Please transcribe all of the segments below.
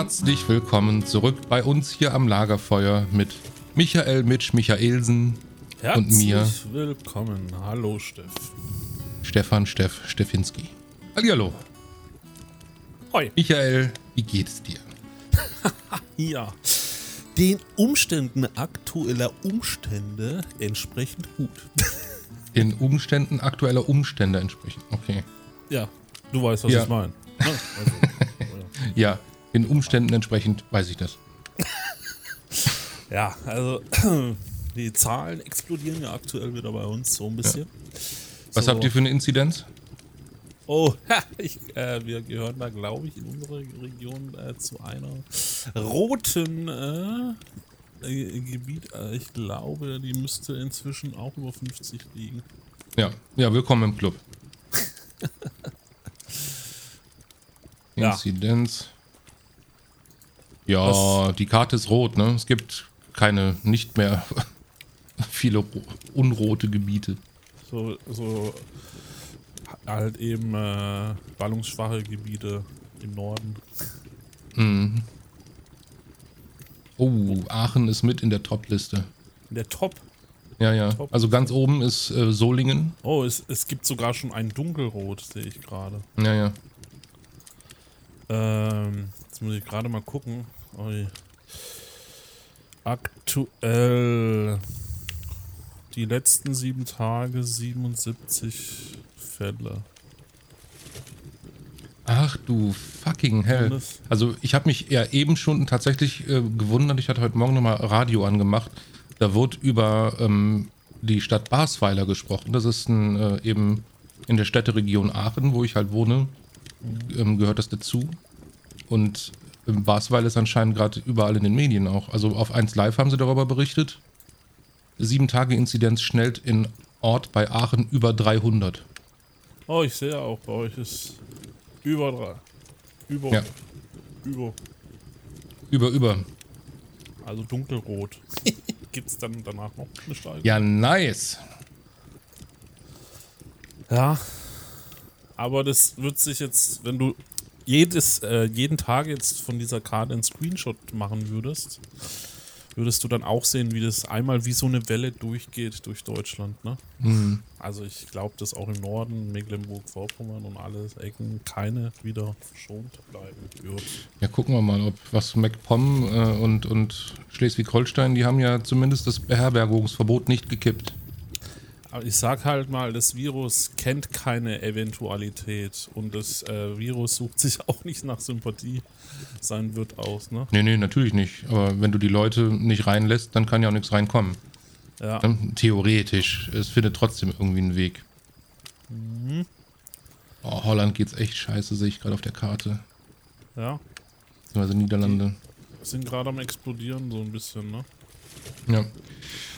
Herzlich willkommen zurück bei uns hier am Lagerfeuer mit Michael Mitch Michaelsen Herzlich und mir, willkommen. Hallo, Steff. Stefan Steff Steffinski. Hallihallo. Hoi. Michael, wie geht's dir? Ja. Den Umständen aktueller Umstände entsprechend gut. Den Umständen aktueller Umstände entsprechend. Okay. ja, du weißt, was Ja. ich meine. Ne? Also, Ja, den Umständen entsprechend weiß ich das. ja, also die Zahlen explodieren ja aktuell wieder bei uns so ein bisschen. Was So. habt ihr für eine Inzidenz? Oh, ich, äh, wir gehören da, glaube ich, in unserer Region äh, zu einer roten äh, Gebiet. Äh, ich glaube, die müsste inzwischen auch über 50 liegen. Ja, ja, willkommen im Club. Ja. Inzidenz. Ja, Was- die Karte ist rot, ne? Es gibt keine, nicht mehr viele ro- unrote Gebiete. So, so halt eben äh, ballungsschwache Gebiete im Norden. Mhm. Oh, Aachen ist mit in der Top-Liste. In der Top. Ja, ja. Top. Also ganz oben ist äh, Solingen. Oh, es, es gibt sogar schon ein Dunkelrot, sehe ich gerade. Ja, ja. Ähm, jetzt muss ich gerade mal gucken. Ui. Aktuell die letzten sieben Tage 77 Fälle. Ach du fucking hell. Also ich habe mich ja eben schon tatsächlich äh, gewundert. Ich hatte heute Morgen nochmal Radio angemacht. Da wurde über ähm, die Stadt Basweiler gesprochen. Das ist ein, äh, eben in der Städteregion Aachen, wo ich halt wohne, ähm, gehört das dazu. Und ähm, Basweiler ist anscheinend gerade überall in den Medien auch. Also auf 1 Live haben sie darüber berichtet. Sieben Tage Inzidenz schnellt in Ort bei Aachen über 300. Oh, ich sehe auch, bei euch ist über drei. Über. Ja. Über. Über, über. Also dunkelrot. Gibt es dann danach noch eine Steigerung? Ja, nice. Ja. Aber das wird sich jetzt, wenn du jedes, äh, jeden Tag jetzt von dieser Karte einen Screenshot machen würdest, würdest du dann auch sehen, wie das einmal wie so eine Welle durchgeht durch Deutschland, ne? Mhm. Also ich glaube, dass auch im Norden, Mecklenburg-Vorpommern und alle Ecken keine wieder verschont bleiben wird. Ja, gucken wir mal, ob was MacPom äh, und, und Schleswig-Holstein, die haben ja zumindest das Beherbergungsverbot nicht gekippt. Aber ich sag halt mal, das Virus kennt keine Eventualität und das äh, Virus sucht sich auch nicht nach Sympathie sein Wirt aus, ne? Nee, nee, natürlich nicht. Aber wenn du die Leute nicht reinlässt, dann kann ja auch nichts reinkommen. Ja. Ne? Theoretisch. Es findet trotzdem irgendwie einen Weg. Oh, Holland geht's echt scheiße, sehe ich gerade auf der Karte. Ja. Also Niederlande. Sind gerade am explodieren, so ein bisschen, ne? Ja.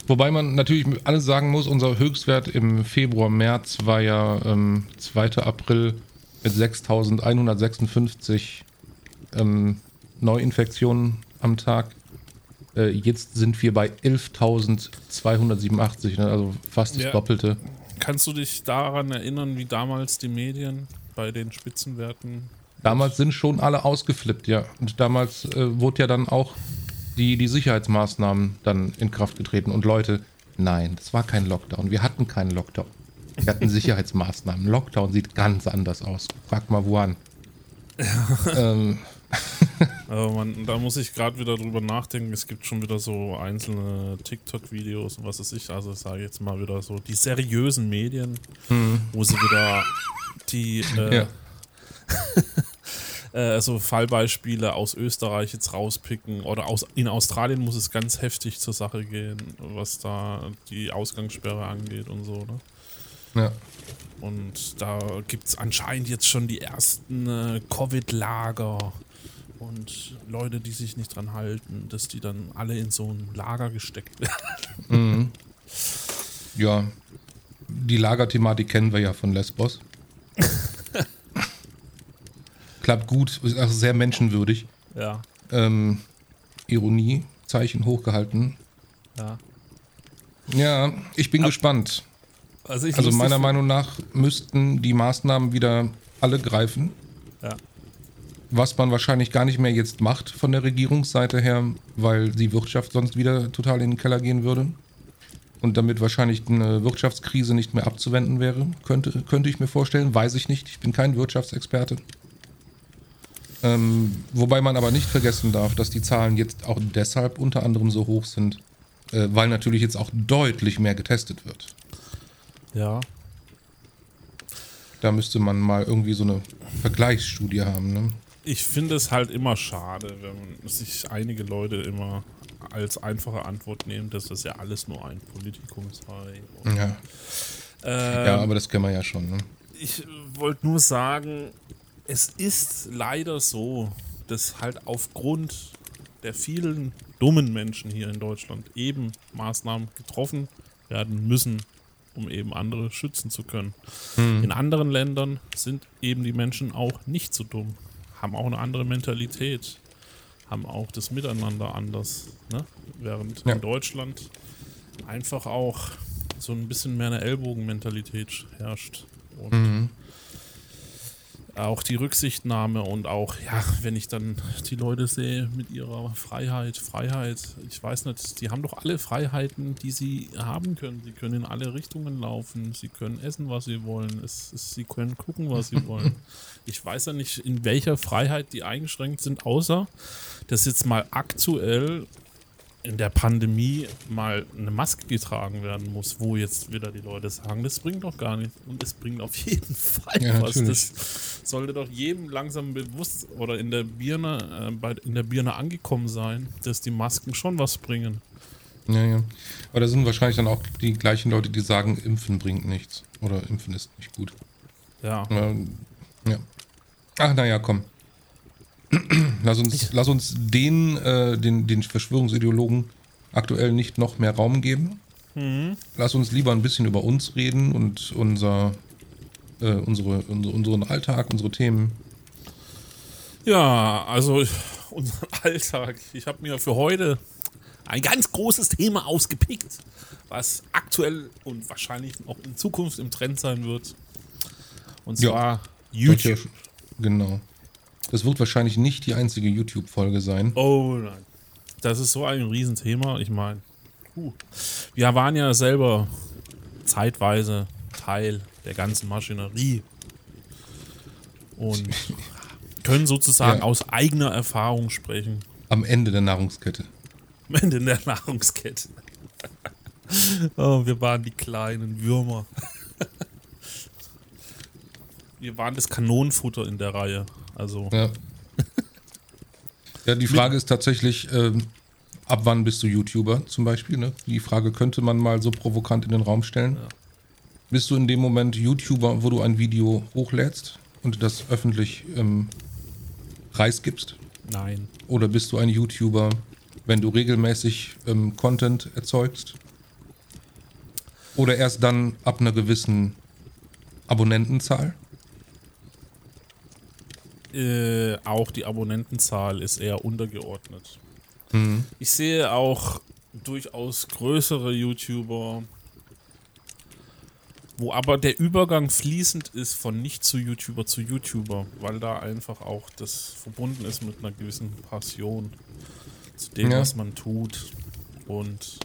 Wobei man natürlich alles sagen muss, unser Höchstwert im Februar, März war ja ähm, 2. April mit 6156 ähm, Neuinfektionen am Tag. Äh, jetzt sind wir bei 11.287, ne? also fast das Ja. Doppelte. Kannst du dich daran erinnern, wie damals die Medien bei den Spitzenwerten. Damals sind schon alle ausgeflippt, ja. Und damals äh, wurde ja dann auch die, die Sicherheitsmaßnahmen dann in Kraft getreten. Und Leute, nein, das war kein Lockdown. Wir hatten keinen Lockdown. Wir hatten Sicherheitsmaßnahmen. Lockdown sieht ganz anders aus. Frag mal woan. ähm, Aber man, da muss ich gerade wieder drüber nachdenken. Es gibt schon wieder so einzelne TikTok-Videos und was weiß ich. Also sage ich jetzt mal wieder so die seriösen Medien, wo sie wieder die äh, ja. äh, so Fallbeispiele aus Österreich jetzt rauspicken. Oder aus, in Australien muss es ganz heftig zur Sache gehen, was da die Ausgangssperre angeht und so. Ne? ja. Und da gibt es anscheinend jetzt schon die ersten äh, Covid-Lager und Leute, die sich nicht dran halten, dass die dann alle in so ein Lager gesteckt werden. Mhm. Ja. Die Lagerthematik kennen wir ja von Lesbos. Klappt gut, ist auch sehr menschenwürdig. Ja, Ähm, Ironie, Zeichen hochgehalten. ja. Ja, ich bin gespannt. Also, Also meiner Meinung nach müssten die Maßnahmen wieder alle greifen. Ja. was man wahrscheinlich gar nicht mehr jetzt macht von der Regierungsseite her, weil die Wirtschaft sonst wieder total in den Keller gehen würde. Und damit wahrscheinlich eine Wirtschaftskrise nicht mehr abzuwenden wäre, könnte, könnte ich mir vorstellen. Weiß ich nicht. Ich bin kein Wirtschaftsexperte. Ähm, wobei man aber nicht vergessen darf, dass die Zahlen jetzt auch deshalb unter anderem so hoch sind, äh, weil natürlich jetzt auch deutlich mehr getestet wird. Ja. Da müsste man mal irgendwie so eine Vergleichsstudie haben. Ne? Ich finde es halt immer schade, wenn sich einige Leute immer als einfache Antwort nehmen, dass das ja alles nur ein Politikum sei. Ja. Ähm, ja, aber das kennen wir ja schon. Ne? ich wollte nur sagen, es ist leider so, dass halt aufgrund der vielen dummen Menschen hier in Deutschland eben Maßnahmen getroffen werden müssen, um eben andere schützen zu können. Hm. In anderen Ländern sind eben die Menschen auch nicht so dumm, haben auch eine andere Mentalität, haben auch das Miteinander anders. Ne? Während Ja. in Deutschland einfach auch so ein bisschen mehr eine Ellbogenmentalität herrscht. Und Mhm. Auch die Rücksichtnahme und auch, ja, wenn ich dann die Leute sehe mit ihrer Freiheit, Freiheit, ich weiß nicht, die haben doch alle Freiheiten, die sie haben können. Sie können in alle Richtungen laufen, sie können essen, was sie wollen, es, es, sie können gucken, was sie wollen. Ich weiß ja nicht, in welcher Freiheit die eingeschränkt sind, außer dass jetzt mal aktuell in der Pandemie mal eine Maske getragen werden muss, wo jetzt wieder die Leute sagen, das bringt doch gar nichts. Und es bringt auf jeden Fall Ja, was. natürlich. Das sollte doch jedem langsam bewusst oder in der Birne, äh, bei, in der Birne angekommen sein, dass die Masken schon was bringen. Ja, ja. Aber da sind wahrscheinlich dann auch die gleichen Leute, die sagen, Impfen bringt nichts. Oder Impfen ist nicht gut. Ja. Ähm, ja. Ach, naja, komm. lass, uns, lass uns den, äh, den, den Verschwörungsideologen aktuell nicht noch mehr Raum geben. Mhm. Lass uns lieber ein bisschen über uns reden und unser, äh, unsere, unsere, unseren Alltag, unsere Themen. Ja, also unseren Alltag. Ich habe mir für heute ein ganz großes Thema ausgepickt, was aktuell und wahrscheinlich auch in Zukunft im Trend sein wird. Und zwar ja YouTube. sch- Genau. Das wird wahrscheinlich nicht die einzige YouTube-Folge sein. Oh nein. Das ist so ein Riesenthema. Ich meine, wir waren ja selber zeitweise Teil der ganzen Maschinerie und können sozusagen Ja. aus eigener Erfahrung sprechen. Am Ende der Nahrungskette. Am Ende der Nahrungskette. oh, wir waren die kleinen Würmer. wir waren das Kanonenfutter in der Reihe. Also, Ja. ja, die Frage ist tatsächlich, ähm, ab wann bist du YouTuber zum Beispiel? Ne? Die Frage könnte man mal so provokant in den Raum stellen. Ja. Bist du in dem Moment YouTuber, wo du ein Video hochlädst und das öffentlich ähm, preisgibst? nein. Oder bist du ein YouTuber, wenn du regelmäßig ähm, Content erzeugst? Oder erst dann ab einer gewissen Abonnentenzahl? Äh, auch die Abonnentenzahl ist eher untergeordnet. Mhm. Ich sehe auch durchaus größere YouTuber, wo aber der Übergang fließend ist von nicht zu YouTuber zu YouTuber, weil da einfach auch das verbunden ist mit einer gewissen Passion zu dem, Ja. was man tut. Und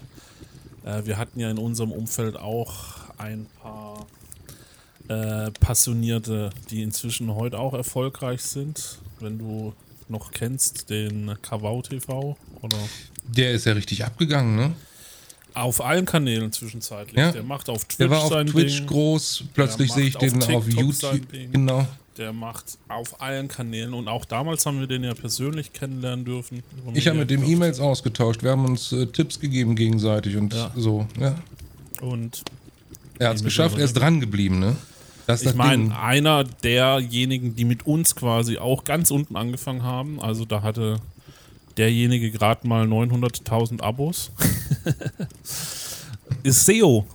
äh, wir hatten ja in unserem Umfeld auch ein paar äh, Passionierte, die inzwischen heute auch erfolgreich sind. Wenn du noch kennst, den Kavau TV oder Der ist ja richtig abgegangen, ne? auf allen Kanälen zwischenzeitlich. Ja. Der macht auf Twitch Der war auf Twitch Ding. groß, plötzlich sehe ich auf den auf TikTok sein YouTube. Genau. Der macht auf allen Kanälen und auch damals haben wir den ja persönlich kennenlernen dürfen. Ich habe mit dem. E-Mails ausgetauscht, wir haben uns äh, Tipps gegeben gegenseitig und Ja. so. Ja. Und Er hat es geschafft, er ist dran geblieben, ne? Das ich meine, einer derjenigen, die mit uns quasi auch ganz unten angefangen haben, also da hatte derjenige gerade mal 900.000 Abos, ist SEO.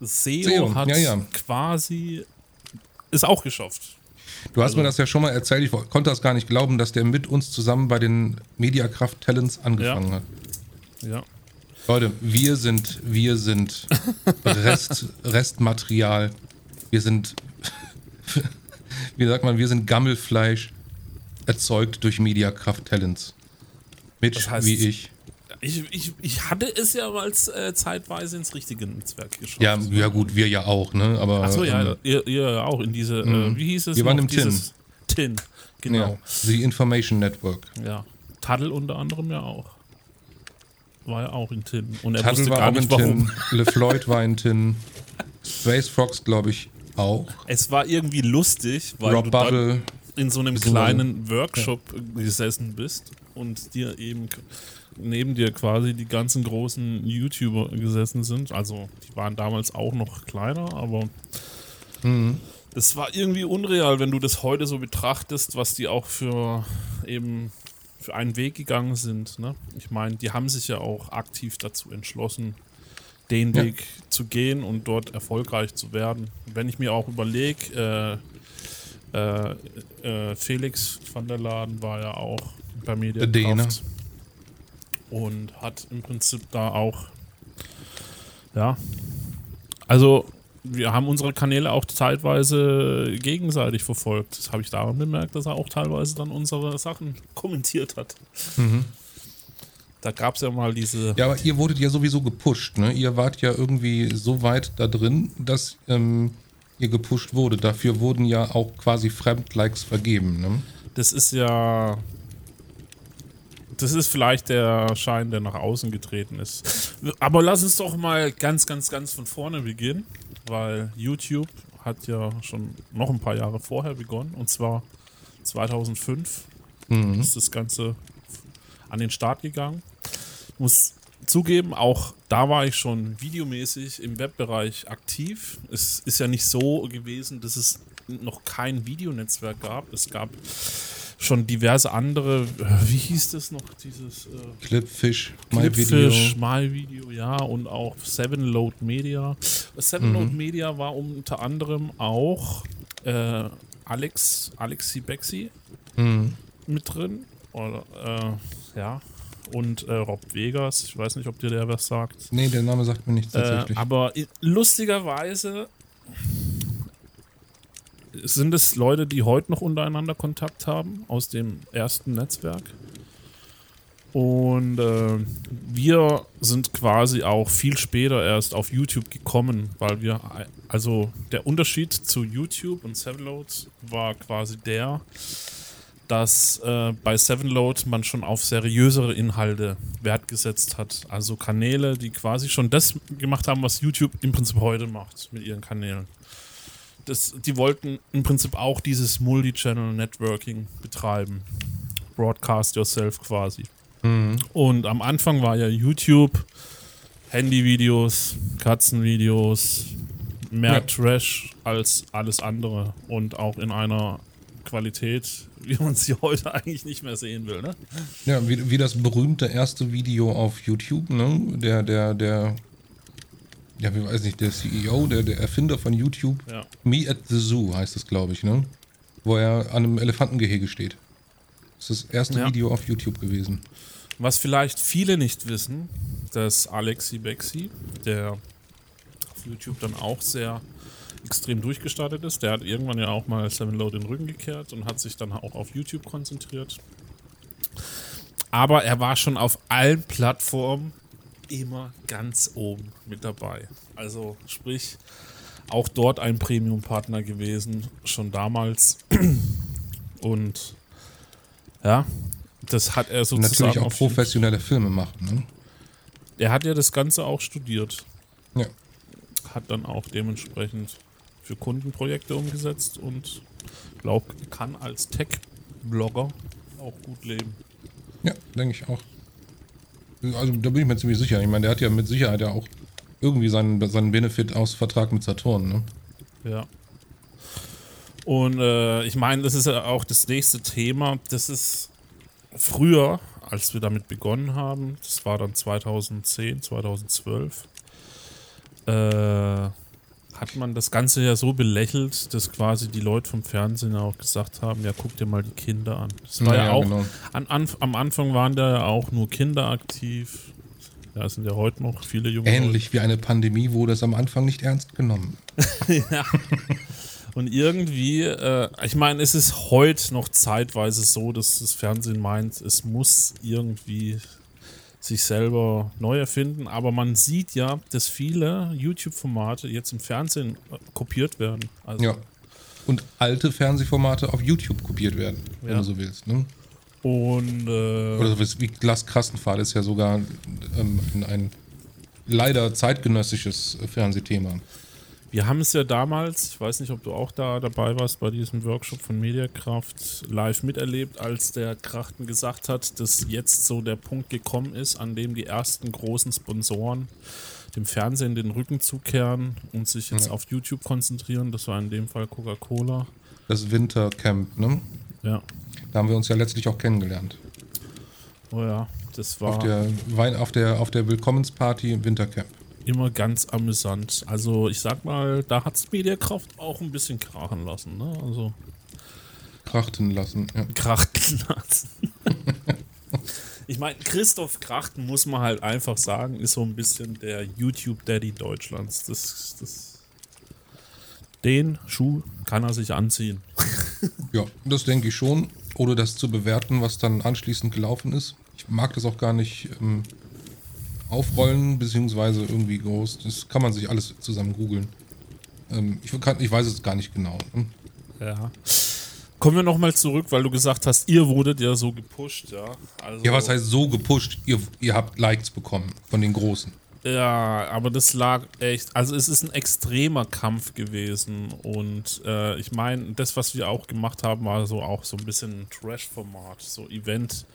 SEO, SEO, hat ja, ja. quasi ist auch geschafft. Du hast also- mir das ja schon mal erzählt, ich konnte das gar nicht glauben, dass der mit uns zusammen bei den Mediakraft Talents angefangen Ja. hat. Ja. Leute, wir sind, wir sind Rest, Restmaterial. Wir sind, wie sagt man, wir sind Gammelfleisch. erzeugt durch Mediakraft Talents. Mitch, Das heißt- wie ich. Ich, ich, ich hatte es ja als äh, zeitweise ins richtige Netzwerk geschafft. Ja, ja gut, wir ja auch, ne? Aber Achso, ja, ähm, ihr, ihr auch in diese, äh, wie hieß es? Wir waren im TIN. TIN, ja, genau. The Information Network. Ja. Taddel unter anderem ja auch. War ja auch in TIN. Und er Tuttle wusste war gar auch nicht in warum. Tin, LeFloid war in Tin, Space Frogs, glaube ich, auch. Es war irgendwie lustig, weil Rob du dann Bubble. in so einem kleinen Workshop gesessen bist und dir eben neben dir quasi die ganzen großen YouTuber gesessen sind. Also die waren damals auch noch kleiner, aber Mhm. das war irgendwie unreal, wenn du das heute so betrachtest, was die auch für eben für einen Weg gegangen sind. Ne? Ich meine, die haben sich ja auch aktiv dazu entschlossen, den Ja. Weg zu gehen und dort erfolgreich zu werden. Wenn ich mir auch überlege, äh, äh, äh, Felix van der Laden war ja auch bei mir der. Kraft und hat im Prinzip da auch ja also wir haben unsere Kanäle auch zeitweise gegenseitig verfolgt. Das habe ich daran bemerkt, dass er auch teilweise dann unsere Sachen kommentiert hat. Da gab es ja mal diese. Ja, aber ihr wurdet ja sowieso gepusht, ne? Ihr wart ja irgendwie so weit da drin, dass ähm, ihr gepusht wurde. Dafür wurden ja auch quasi Fremdlikes vergeben, ne? Das ist ja. Das ist vielleicht der Schein, der nach außen getreten ist. Aber lass uns doch mal ganz, ganz, ganz von vorne beginnen, weil YouTube hat ja schon noch ein paar Jahre vorher begonnen und zwar 2005 Mhm. ist das Ganze an den Start gegangen. Ich muss zugeben, auch da war ich schon videomäßig im Webbereich aktiv. Es ist ja nicht so gewesen, dass es noch kein Videonetzwerk gab. Es gab schon diverse andere, äh, wie hieß das noch, dieses äh, Clipfish, Clipfish, Video. Mhm. My Video, ja, und auch Seven Load Media. Seven Load Media war unter anderem auch äh, Alex, Alexi Bexi Mhm. mit drin. Oder, äh, ja. Und äh, Rob Vegas, ich weiß nicht, ob dir der was sagt. Nee, der Name sagt mir nichts Äh, tatsächlich. aber lustigerweise sind es Leute, die heute noch untereinander Kontakt haben aus dem ersten Netzwerk. Und äh, wir sind quasi auch viel später erst auf YouTube gekommen, weil wir, also der Unterschied zu YouTube und Sevenload war quasi der, dass äh, bei Sevenload man schon auf seriösere Inhalte Wert gesetzt hat. Also Kanäle, die quasi schon das gemacht haben, was YouTube im Prinzip heute macht mit ihren Kanälen. Das, die wollten im Prinzip auch dieses Multi-Channel-Networking betreiben. Broadcast yourself quasi. Mhm. Und am Anfang war ja YouTube, Handyvideos, Katzenvideos, mehr Ja. Trash als alles andere und auch in einer Qualität, wie man sie heute eigentlich nicht mehr sehen will. Ne? Ja, wie, wie das berühmte erste Video auf YouTube, ne? Der, der, der, ja, wie weiß nicht, der CEO, der, der Erfinder von YouTube, Ja. Me at the Zoo heißt es, glaube ich, ne? Wo er an einem Elefantengehege steht. Das ist das erste Ja. Video auf YouTube gewesen. Was vielleicht viele nicht wissen, dass Alexi Bexi, der auf YouTube dann auch sehr extrem durchgestartet ist, der hat irgendwann ja auch mal Seven Low den Rücken gekehrt und hat sich dann auch auf YouTube konzentriert. Aber er war schon auf allen Plattformen immer ganz oben mit dabei. Also sprich, auch dort ein Premium-Partner gewesen, schon damals. Und ja, das hat er sozusagen Natürlich auch professionelle Filme macht, ne? er hat ja das Ganze auch studiert. Ja. Hat dann auch dementsprechend für Kundenprojekte umgesetzt und glaube, kann als Tech-Blogger auch gut leben. Ja, denke ich auch. Also da bin ich mir ziemlich sicher. Ich meine, der hat ja mit Sicherheit ja auch irgendwie seinen, seinen Benefit aus Vertrag mit Saturn, ne? Ja. Und äh, ich meine, das ist ja auch das nächste Thema. Das ist früher, als wir damit begonnen haben, das war dann 2010, 2012, äh, hat man das Ganze ja so belächelt, dass quasi die Leute vom Fernsehen auch gesagt haben, ja, guck dir mal die Kinder an. Das war ja, Ja, auch, genau. an, an, am Anfang waren da ja auch nur Kinder aktiv. Ja, es sind ja heute noch viele junge Leute. Ähnlich wie eine Pandemie wurde es am Anfang nicht ernst genommen. ja. Und irgendwie, äh, ich meine, es ist heute noch zeitweise so, dass das Fernsehen meint, es muss irgendwie sich selber neu erfinden. Aber man sieht ja, dass viele YouTube-Formate jetzt im Fernsehen äh, kopiert werden. Also ja. Und alte Fernsehformate auf YouTube kopiert werden, ja. wenn du so willst. Ne? Und äh, oder so wie Glaskrassenpfahl ist ja sogar ähm, ein leider zeitgenössisches Fernsehthema. Wir haben es ja damals, ich weiß nicht, ob du auch da dabei warst bei diesem Workshop von Mediakraft, live miterlebt, als der Krachten gesagt hat, dass jetzt so der Punkt gekommen ist, an dem die ersten großen Sponsoren dem Fernsehen den Rücken zukehren und sich jetzt ja. auf YouTube konzentrieren. Das war in dem Fall Coca-Cola. Das Wintercamp, ne? Ja. Da haben wir uns ja letztlich auch kennengelernt. Oh ja, das war. Auf der, auf der, auf der Willkommensparty im Wintercamp immer ganz amüsant. Also ich sag mal, da hat es Mediakraft auch ein bisschen krachen lassen. Ne? Also Krachten lassen, ja. Krachten lassen. ich meine, Christoph Krachten muss man halt einfach sagen, ist so ein bisschen der YouTube-Daddy Deutschlands. Das, das, den Schuh kann er sich anziehen. ja, das denke ich schon. Ohne das zu bewerten, was dann anschließend gelaufen ist. Ich mag das auch gar nicht. Ähm aufrollen, beziehungsweise irgendwie groß. Das kann man sich alles zusammen googeln. Ähm, ich, ich weiß es gar nicht genau. Ne? Ja. Kommen wir nochmal zurück, weil du gesagt hast, ihr wurdet ja so gepusht, ja. Also ja, was heißt so gepusht? Ihr, ihr habt Likes bekommen von den Großen. Ja, aber das lag echt, also es ist ein extremer Kampf gewesen und äh, ich meine, das, was wir auch gemacht haben, war so auch so ein bisschen Trash-Format, so Event.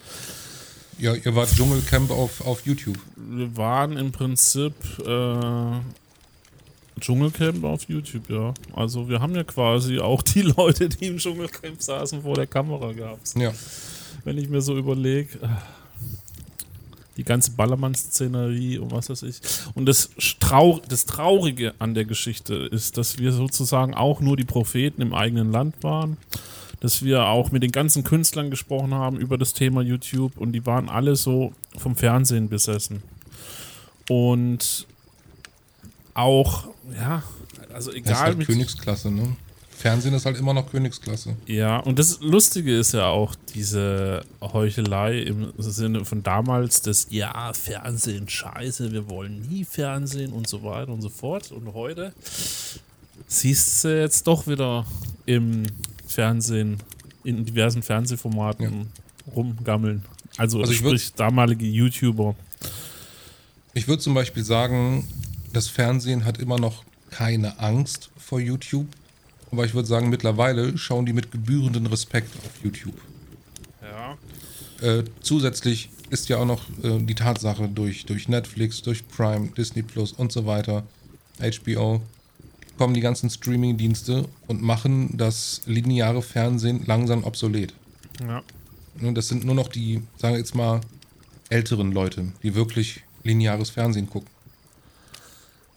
Ja, ihr wart Dschungelcamp auf, auf YouTube. Wir waren im Prinzip äh, Dschungelcamp auf YouTube, ja. Also wir haben ja quasi auch die Leute, die im Dschungelcamp saßen, vor der Kamera gehabt. Ja. Wenn ich mir so überlege, äh, die ganze Ballermann-Szenerie und was weiß ich. Und das, Trau das Traurige an der Geschichte ist, dass wir sozusagen auch nur die Propheten im eigenen Land waren dass wir auch mit den ganzen Künstlern gesprochen haben über das Thema YouTube und die waren alle so vom Fernsehen besessen. Und auch, ja, also egal. Das ist halt Königsklasse, ne? Fernsehen ist halt immer noch Königsklasse. Ja, und das Lustige ist ja auch diese Heuchelei im Sinne von damals, dass ja, Fernsehen scheiße, wir wollen nie Fernsehen und so weiter und so fort. Und heute siehst du jetzt doch wieder im Fernsehen, in diversen Fernsehformaten ja. rumgammeln. Also, also sprich würd, damalige YouTuber. Ich würde zum Beispiel sagen, das Fernsehen hat immer noch keine Angst vor YouTube. Aber ich würde sagen, mittlerweile schauen die mit gebührenden Respekt auf YouTube. Ja. Äh, zusätzlich ist ja auch noch äh, die Tatsache durch, durch Netflix, durch Prime, Disney Plus und so weiter, HBO, kommen die ganzen Streaming-Dienste und machen das lineare Fernsehen langsam obsolet. Ja. Das sind nur noch die, sagen wir jetzt mal, älteren Leute, die wirklich lineares Fernsehen gucken.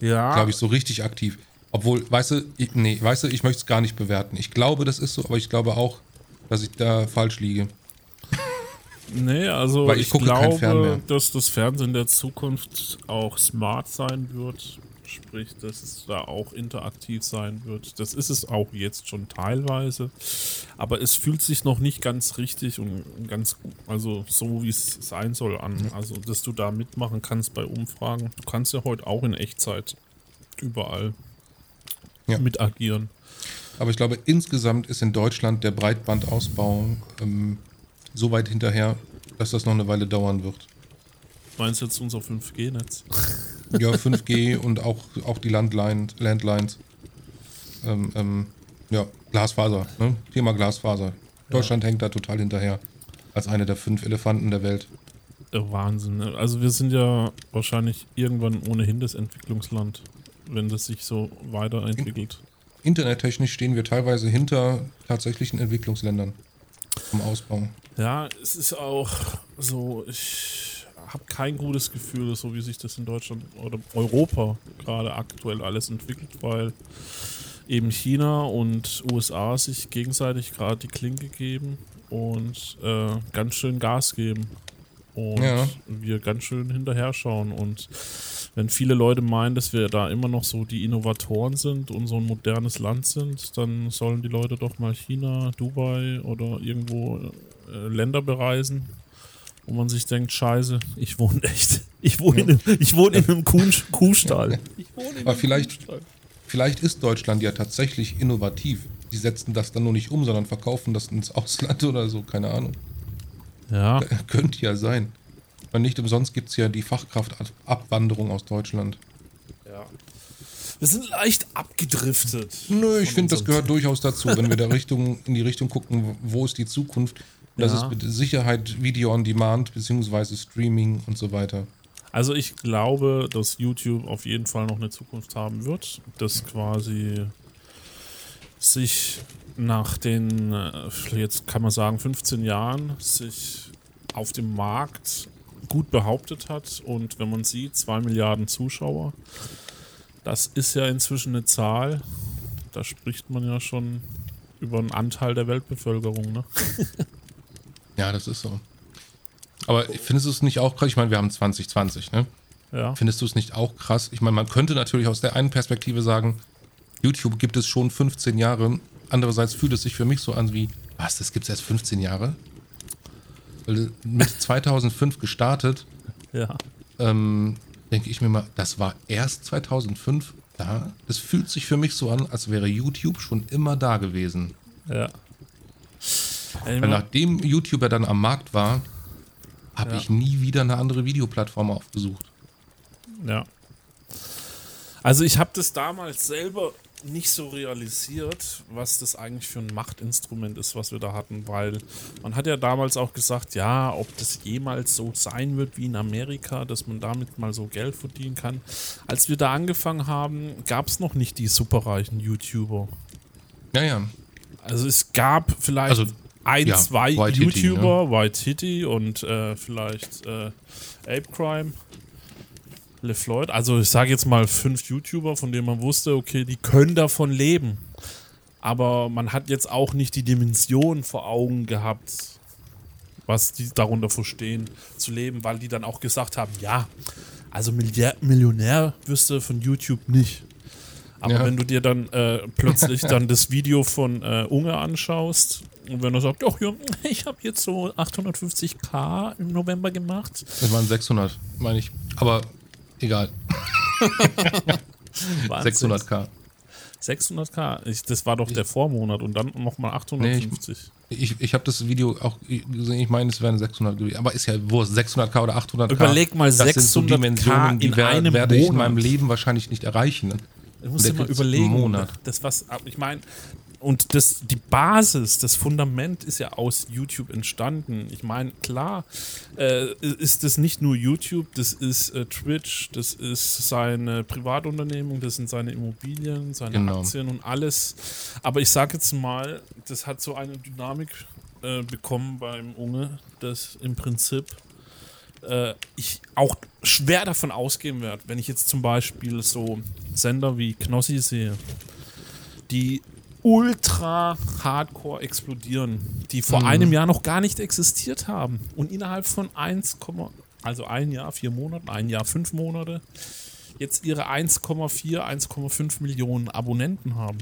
Ja. Glaube ich, so richtig aktiv. Obwohl, weißt du, ich, nee, weißt du, ich möchte es gar nicht bewerten. Ich glaube, das ist so, aber ich glaube auch, dass ich da falsch liege. Nee, also Weil ich, ich glaube, dass das Fernsehen der Zukunft auch smart sein wird sprich, dass es da auch interaktiv sein wird. Das ist es auch jetzt schon teilweise, aber es fühlt sich noch nicht ganz richtig und ganz, also so wie es sein soll an. Also, dass du da mitmachen kannst bei Umfragen. Du kannst ja heute auch in Echtzeit überall ja. mit agieren. Aber ich glaube, insgesamt ist in Deutschland der Breitbandausbau ähm, so weit hinterher, dass das noch eine Weile dauern wird. Meinst du jetzt unser 5G-Netz? Ja, 5G und auch, auch die Landline, Landlines. Ähm, ähm, ja, Glasfaser, ne? Thema Glasfaser. Deutschland ja. hängt da total hinterher. Als eine der fünf Elefanten der Welt. Wahnsinn. Ne? Also wir sind ja wahrscheinlich irgendwann ohnehin das Entwicklungsland, wenn das sich so weiterentwickelt. Internettechnisch stehen wir teilweise hinter tatsächlichen Entwicklungsländern vom Ausbau. Ja, es ist auch so, ich habe kein gutes Gefühl, so wie sich das in Deutschland oder Europa gerade aktuell alles entwickelt, weil eben China und USA sich gegenseitig gerade die Klinke geben und äh, ganz schön Gas geben. Und ja. wir ganz schön hinterher schauen. Und wenn viele Leute meinen, dass wir da immer noch so die Innovatoren sind und so ein modernes Land sind, dann sollen die Leute doch mal China, Dubai oder irgendwo äh, Länder bereisen, wo man sich denkt, scheiße, ich wohne echt, ich wohne, in, einem, ich wohne in einem Kuh, Kuhstall. Aber vielleicht, vielleicht ist Deutschland ja tatsächlich innovativ. Die setzen das dann nur nicht um, sondern verkaufen das ins Ausland oder so, keine Ahnung. Ja. Könnte ja sein. Weil nicht umsonst gibt es ja die Fachkraftabwanderung aus Deutschland. Ja. Wir sind leicht abgedriftet. Nö, ich finde, das gehört durchaus dazu, wenn wir da Richtung, in die Richtung gucken, wo ist die Zukunft. Das ja. ist mit Sicherheit Video on Demand, beziehungsweise Streaming und so weiter. Also ich glaube, dass YouTube auf jeden Fall noch eine Zukunft haben wird. Dass quasi sich nach den, äh, jetzt kann man sagen, 15 Jahren sich auf dem Markt gut behauptet hat. Und wenn man sieht, 2 Milliarden Zuschauer, das ist ja inzwischen eine Zahl, da spricht man ja schon über einen Anteil der Weltbevölkerung. Ne? ja, das ist so. Aber findest du es nicht auch krass? Ich meine, wir haben 2020, ne? Ja. Findest du es nicht auch krass? Ich meine, man könnte natürlich aus der einen Perspektive sagen, YouTube gibt es schon 15 Jahre. Andererseits fühlt es sich für mich so an wie, was, das gibt es erst 15 Jahre? mit 2005 gestartet. Ja. Ähm, denke ich mir mal, das war erst 2005 da. Das fühlt sich für mich so an, als wäre YouTube schon immer da gewesen. Ja. Weil nachdem YouTuber dann am Markt war, habe ja. ich nie wieder eine andere Videoplattform aufgesucht. Ja. Also ich habe das damals selber nicht so realisiert, was das eigentlich für ein Machtinstrument ist, was wir da hatten, weil man hat ja damals auch gesagt, ja, ob das jemals so sein wird wie in Amerika, dass man damit mal so Geld verdienen kann. Als wir da angefangen haben, gab es noch nicht die superreichen YouTuber. Ja, ja. Also es gab vielleicht also, ein, ja, zwei White YouTuber, Hitty, ne? White Hitty und äh, vielleicht äh, Ape Crime. LeFloid, also ich sage jetzt mal fünf YouTuber, von denen man wusste, okay, die können davon leben. Aber man hat jetzt auch nicht die Dimension vor Augen gehabt, was die darunter verstehen, zu leben, weil die dann auch gesagt haben, ja, also Milliardär, Millionär wirst du von YouTube nicht. Aber ja. wenn du dir dann äh, plötzlich dann das Video von äh, Unge anschaust und wenn er sagt, ach ja, ich habe jetzt so 850k im November gemacht. Das waren 600, meine ich. Aber Egal. 600k. 600k? Ich, das war doch der Vormonat und dann nochmal 850. Nee, ich ich, ich habe das Video auch gesehen, ich meine, es wären 600 gewesen. Aber ist ja Wurst, 600k oder 800k. Überleg mal, 600k das sind so Dimensionen, die wer, werde ich in meinem Leben wahrscheinlich nicht erreichen. Ne? Ich muss dir mal überlegen. Monat. Das was, ich meine, und das, die Basis, das Fundament ist ja aus YouTube entstanden. Ich meine, klar äh, ist das nicht nur YouTube, das ist äh, Twitch, das ist seine Privatunternehmung, das sind seine Immobilien, seine genau. Aktien und alles. Aber ich sage jetzt mal, das hat so eine Dynamik äh, bekommen beim Unge, dass im Prinzip äh, ich auch schwer davon ausgehen werde, wenn ich jetzt zum Beispiel so Sender wie Knossi sehe, die ultra hardcore explodieren, die vor mhm. einem Jahr noch gar nicht existiert haben und innerhalb von 1, also ein Jahr, vier Monate, ein Jahr, fünf Monate, jetzt ihre 1,4, 1,5 Millionen Abonnenten haben.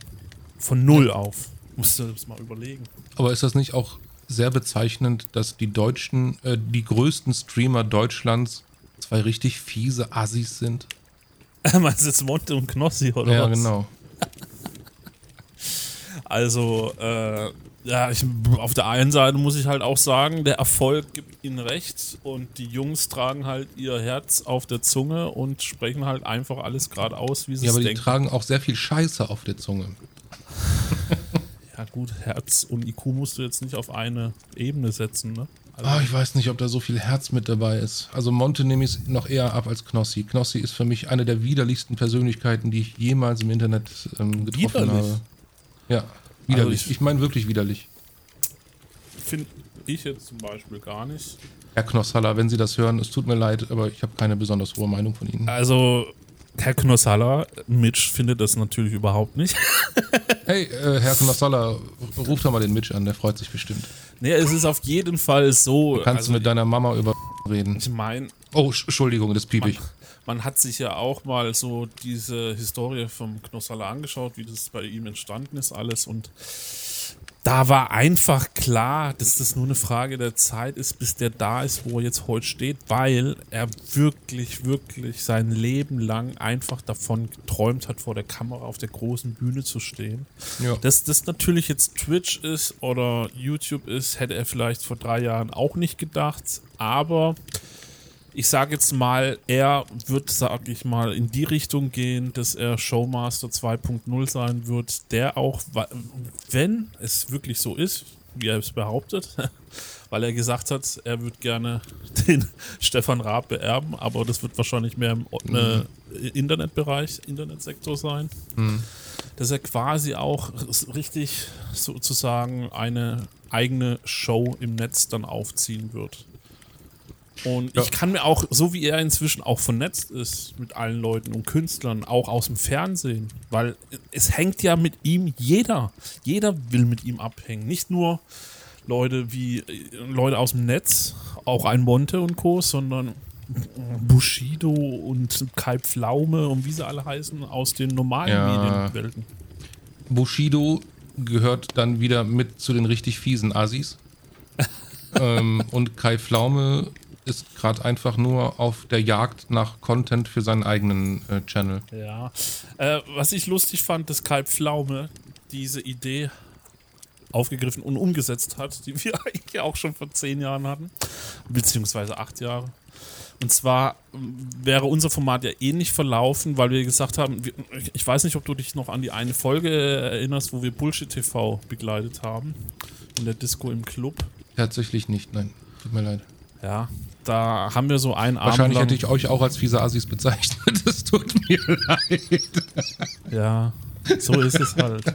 Von null auf. Musst du das mal überlegen. Aber ist das nicht auch sehr bezeichnend, dass die deutschen, äh, die größten Streamer Deutschlands zwei richtig fiese Assis sind? Meinst du jetzt Monte und Knossi oder ja, was? Ja, genau. Also, äh, ja, ich, auf der einen Seite muss ich halt auch sagen, der Erfolg gibt ihnen recht und die Jungs tragen halt ihr Herz auf der Zunge und sprechen halt einfach alles gerade aus, wie sie es denken. Ja, aber die tragen auch sehr viel Scheiße auf der Zunge. ja, gut, Herz und IQ musst du jetzt nicht auf eine Ebene setzen, ne? Also oh, ich weiß nicht, ob da so viel Herz mit dabei ist. Also Monte nehme ich noch eher ab als Knossi. Knossi ist für mich eine der widerlichsten Persönlichkeiten, die ich jemals im Internet ähm, getroffen Widerlich. habe. Ja, widerlich. Also ich, ich meine wirklich widerlich. Finde ich jetzt zum Beispiel gar nicht. Herr Knossalla, wenn Sie das hören, es tut mir leid, aber ich habe keine besonders hohe Meinung von Ihnen. Also, Herr Knossalla, Mitch findet das natürlich überhaupt nicht. hey, äh, Herr Knossalla, ruf doch mal den Mitch an, der freut sich bestimmt. Nee, es ist auf jeden Fall so. Du kannst also, mit deiner Mama über reden. Ich meine, Oh, Entschuldigung, das piep ich. Man, man, hat sich ja auch mal so diese Historie vom Knossalla angeschaut, wie das bei ihm entstanden ist, alles. Und da war einfach klar, dass das nur eine Frage der Zeit ist, bis der da ist, wo er jetzt heute steht, weil er wirklich, wirklich sein Leben lang einfach davon geträumt hat, vor der Kamera auf der großen Bühne zu stehen. Ja. Dass das natürlich jetzt Twitch ist oder YouTube ist, hätte er vielleicht vor drei Jahren auch nicht gedacht, aber ich sage jetzt mal, er wird, sage ich mal, in die Richtung gehen, dass er Showmaster 2.0 sein wird, der auch, wenn es wirklich so ist, wie er es behauptet, weil er gesagt hat, er würde gerne den Stefan Raab beerben, aber das wird wahrscheinlich mehr im mhm. Internetbereich, Internetsektor sein, mhm. dass er quasi auch richtig sozusagen eine eigene Show im Netz dann aufziehen wird. Und ja. ich kann mir auch, so wie er inzwischen auch vernetzt ist mit allen Leuten und Künstlern, auch aus dem Fernsehen, weil es hängt ja mit ihm jeder. Jeder will mit ihm abhängen. Nicht nur Leute wie Leute aus dem Netz, auch ein Monte und Co., sondern Bushido und Kai Pflaume und wie sie alle heißen, aus den normalen ja. Medienwelten. Bushido gehört dann wieder mit zu den richtig fiesen Assis. ähm, und Kai Pflaume ist gerade einfach nur auf der Jagd nach Content für seinen eigenen äh, Channel. Ja. Äh, was ich lustig fand, dass Kai Pflaume diese Idee aufgegriffen und umgesetzt hat, die wir eigentlich auch schon vor zehn Jahren hatten, beziehungsweise acht Jahre. Und zwar ähm, wäre unser Format ja ähnlich verlaufen, weil wir gesagt haben, ich weiß nicht, ob du dich noch an die eine Folge erinnerst, wo wir Bullshit TV begleitet haben. In der Disco im Club. Tatsächlich nicht, nein. Tut mir leid. Ja, da haben wir so einen Abend. Wahrscheinlich hätte ich euch auch als fiese Assis bezeichnet. Es tut mir leid. Ja, so ist es halt.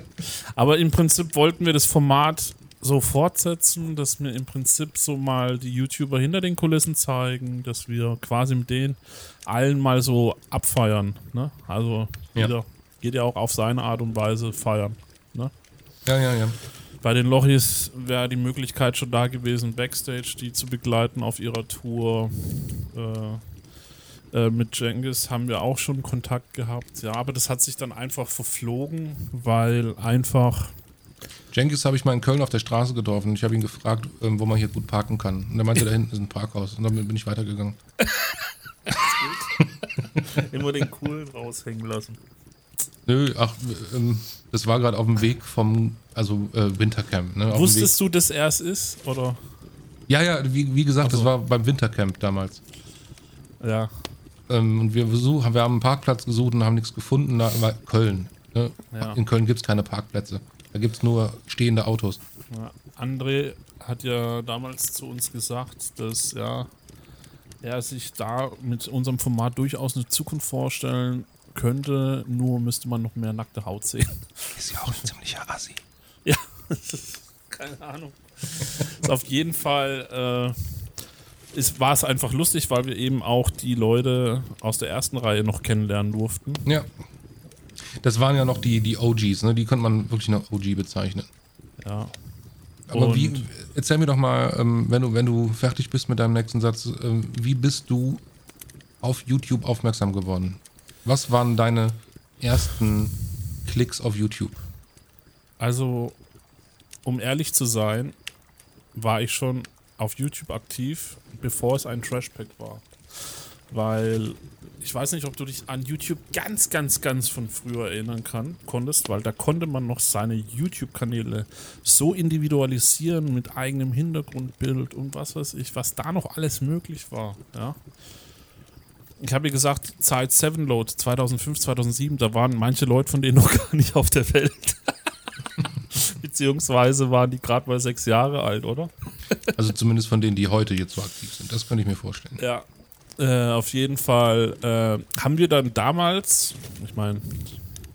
Aber im Prinzip wollten wir das Format so fortsetzen, dass wir im Prinzip so mal die YouTuber hinter den Kulissen zeigen, dass wir quasi mit denen allen mal so abfeiern. Ne? Also jeder ja. geht ja auch auf seine Art und Weise feiern. Ne? Ja, ja, ja. Bei den Lochis wäre die Möglichkeit schon da gewesen, Backstage die zu begleiten auf ihrer Tour. Äh, äh, mit Jengis haben wir auch schon Kontakt gehabt. Ja, aber das hat sich dann einfach verflogen, weil einfach. Jengis habe ich mal in Köln auf der Straße getroffen. Ich habe ihn gefragt, ähm, wo man hier gut parken kann. Und er meinte, da hinten ist ein Parkhaus. Und damit bin ich weitergegangen. Immer den coolen raushängen lassen. Nö, ach, ähm, das war gerade auf dem Weg vom, also äh, Wintercamp. Ne, Wusstest du, dass er es ist, oder? Ja, ja, wie, wie gesagt, so. das war beim Wintercamp damals. Ja. Ähm, und wir, versuch, wir haben einen Parkplatz gesucht und haben nichts gefunden. Da war Köln. Ne? Ja. In Köln gibt es keine Parkplätze. Da gibt es nur stehende Autos. Ja. André hat ja damals zu uns gesagt, dass ja, er sich da mit unserem Format durchaus eine Zukunft vorstellen könnte, nur müsste man noch mehr nackte Haut sehen. Ist ja auch ein ziemlicher Assi. Ja, keine Ahnung. ist auf jeden Fall äh, ist, war es einfach lustig, weil wir eben auch die Leute aus der ersten Reihe noch kennenlernen durften. Ja. Das waren ja noch die, die OGs, ne? Die könnte man wirklich noch OG bezeichnen. Ja. Aber Und wie, erzähl mir doch mal, ähm, wenn, du, wenn du fertig bist mit deinem nächsten Satz, ähm, wie bist du auf YouTube aufmerksam geworden? Was waren deine ersten Klicks auf YouTube? Also, um ehrlich zu sein, war ich schon auf YouTube aktiv, bevor es ein Trashpack war. Weil ich weiß nicht, ob du dich an YouTube ganz, ganz, ganz von früher erinnern kann, konntest, weil da konnte man noch seine YouTube-Kanäle so individualisieren mit eigenem Hintergrundbild und was weiß ich, was da noch alles möglich war. Ja ich habe ja gesagt, Zeit 7 Load 2005, 2007, da waren manche Leute von denen noch gar nicht auf der Welt. Beziehungsweise waren die gerade mal sechs Jahre alt, oder? also zumindest von denen, die heute jetzt so aktiv sind. Das könnte ich mir vorstellen. Ja. Äh, auf jeden Fall äh, haben wir dann damals, ich meine,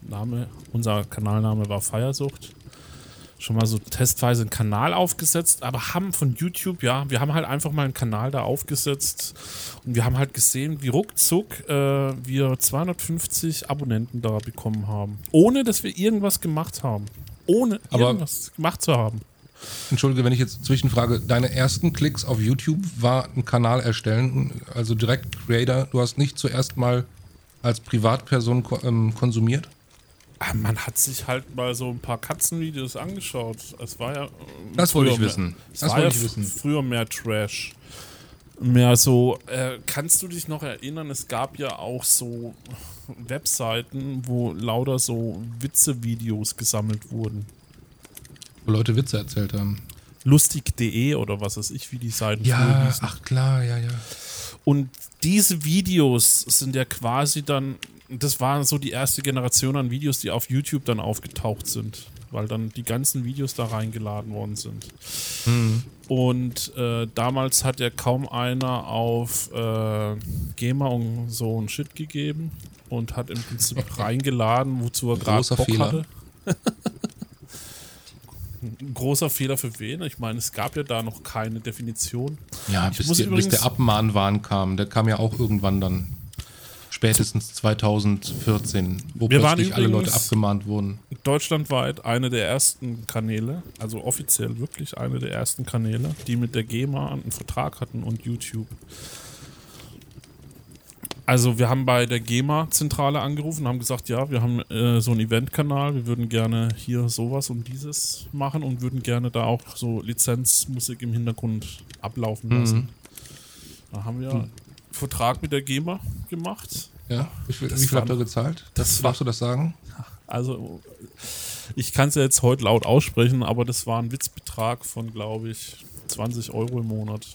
Name, unser Kanalname war Feiersucht schon mal so testweise einen Kanal aufgesetzt, aber haben von YouTube, ja, wir haben halt einfach mal einen Kanal da aufgesetzt und wir haben halt gesehen, wie ruckzuck äh, wir 250 Abonnenten da bekommen haben. Ohne, dass wir irgendwas gemacht haben. Ohne aber irgendwas gemacht zu haben. Entschuldige, wenn ich jetzt zwischenfrage, deine ersten Klicks auf YouTube war ein Kanal erstellen, also direkt Creator. Du hast nicht zuerst mal als Privatperson ähm, konsumiert? Ah, Man hat sich halt mal so ein paar Katzenvideos angeschaut. Es war ja. äh, Das wollte ich wissen. Es Das war ja wissen. früher mehr Trash. Mehr so. Äh, kannst du dich noch erinnern? Es gab ja auch so Webseiten, wo lauter so Witze-Videos gesammelt wurden. Wo Leute Witze erzählt haben. Lustig.de oder was weiß ich, wie die Seiten Ja, ach klar, ja, ja. Und diese Videos sind ja quasi dann, das war so die erste Generation an Videos, die auf YouTube dann aufgetaucht sind, weil dann die ganzen Videos da reingeladen worden sind. Und äh, damals hat ja kaum einer auf äh, GEMA und so ein Shit gegeben und hat im Prinzip reingeladen, wozu er gerade Bock Fehler. hatte. Ein großer Fehler für wen? Ich meine, es gab ja da noch keine Definition. Ja, bis, die, bis übrigens- der Abmahnwahn kam. Der kam ja auch irgendwann dann. Spätestens 2014, wo Wir plötzlich alle Leute abgemahnt wurden. deutschlandweit eine der ersten Kanäle, also offiziell wirklich eine der ersten Kanäle, die mit der GEMA einen Vertrag hatten und YouTube. Also wir haben bei der GEMA-Zentrale angerufen, haben gesagt, ja, wir haben äh, so einen Eventkanal, wir würden gerne hier sowas und dieses machen und würden gerne da auch so Lizenzmusik im Hintergrund ablaufen lassen. Da haben wir einen Vertrag mit der GEMA gemacht. Ja, wie viel, Das wie viel habt ihr gezahlt? das Darfst du das sagen? Also, ich kann es ja jetzt heute laut aussprechen, aber das war ein Witzbetrag von, glaube ich, 20 Euro im Monat.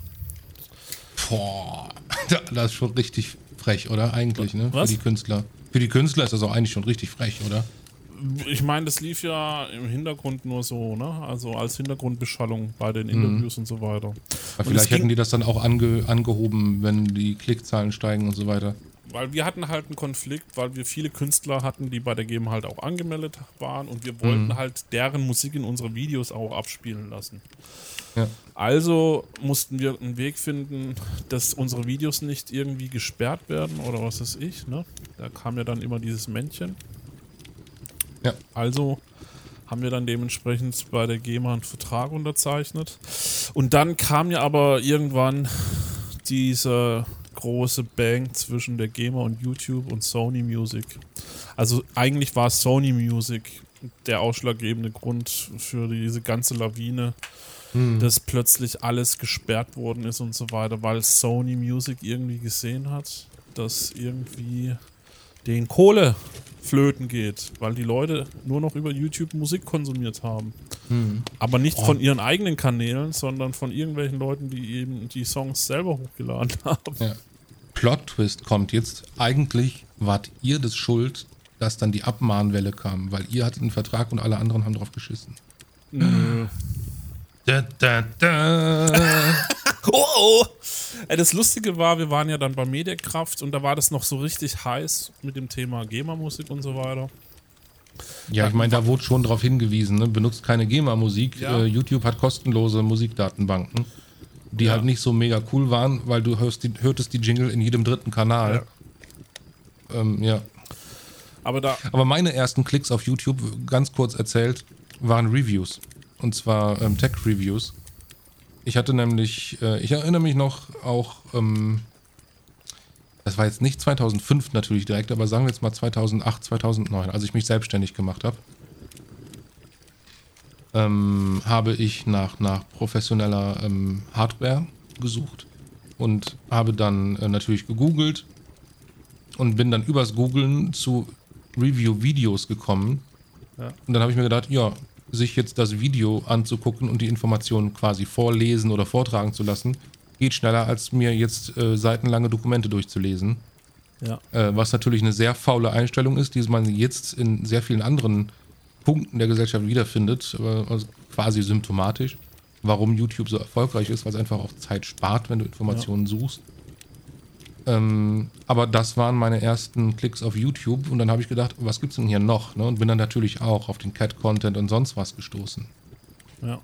Boah, das ist schon richtig frech, oder? Eigentlich, ne? Was? Für die Künstler. Für die Künstler ist das auch eigentlich schon richtig frech, oder? Ich meine, das lief ja im Hintergrund nur so, ne? Also als Hintergrundbeschallung bei den Interviews und so weiter. Und vielleicht hätten die das dann auch ange, angehoben, wenn die Klickzahlen steigen und so weiter. Weil wir hatten halt einen Konflikt, weil wir viele Künstler hatten, die bei der GEMA halt auch angemeldet waren und wir wollten halt deren Musik in unsere Videos auch abspielen lassen. Ja. Also mussten wir einen Weg finden, dass unsere Videos nicht irgendwie gesperrt werden oder was weiß ich. Ne? Da kam ja dann immer dieses Männchen. Ja. Also haben wir dann dementsprechend bei der GEMA einen Vertrag unterzeichnet. Und dann kam ja aber irgendwann dieser große Bang zwischen der GEMA und YouTube und Sony Music. Also eigentlich war Sony Music der ausschlaggebende Grund für diese ganze Lawine, dass plötzlich alles gesperrt worden ist und so weiter, weil Sony Music irgendwie gesehen hat, dass irgendwie den Kohle flöten geht, weil die Leute nur noch über YouTube Musik konsumiert haben. Aber nicht von ihren eigenen Kanälen, sondern von irgendwelchen Leuten, die eben die Songs selber hochgeladen haben. Ja. Plot-Twist kommt jetzt. Eigentlich wart ihr das schuld, dass dann die Abmahnwelle kam, weil ihr hattet einen Vertrag und alle anderen haben drauf geschissen. Nö. Da, da, da. Oh, oh. Das Lustige war, wir waren ja dann bei Mediakraft und da war das noch so richtig heiß mit dem Thema GEMA-Musik und so weiter. ja, ich meine, da wurde schon darauf hingewiesen, ne? benutzt keine GEMA-Musik. Ja. Äh, YouTube hat kostenlose Musikdatenbanken, die Ja. halt nicht so mega cool waren, weil du hörst die, hörtest die Jingle in jedem dritten Kanal. Ähm, ja. Aber da, Aber meine ersten Klicks auf YouTube, ganz kurz erzählt, waren Reviews. Und zwar ähm, Tech-Reviews. Ich hatte nämlich, äh, ich erinnere mich noch auch, ähm, das war jetzt nicht 2005 natürlich direkt, aber sagen wir jetzt mal 2008, 2009, als ich mich selbstständig gemacht habe, ähm, habe ich nach, nach professioneller ähm, Hardware gesucht und habe dann äh, natürlich gegoogelt und bin dann übers Googlen zu Review-Videos gekommen. Ja. Und dann habe ich mir gedacht, ja, sich jetzt das Video anzugucken und die Informationen quasi vorlesen oder vortragen zu lassen, geht schneller, als mir jetzt äh, seitenlange Dokumente durchzulesen. ja. Äh, was natürlich eine sehr faule Einstellung ist, die man jetzt in sehr vielen anderen Punkten der Gesellschaft wiederfindet, also quasi symptomatisch, warum YouTube so erfolgreich ist, weil es einfach auch Zeit spart, wenn du Informationen suchst. Ähm, aber das waren meine ersten Klicks auf YouTube und dann habe ich gedacht, was gibt's denn hier noch? Ne? Und bin dann natürlich auch auf den Cat-Content und sonst was gestoßen. ja.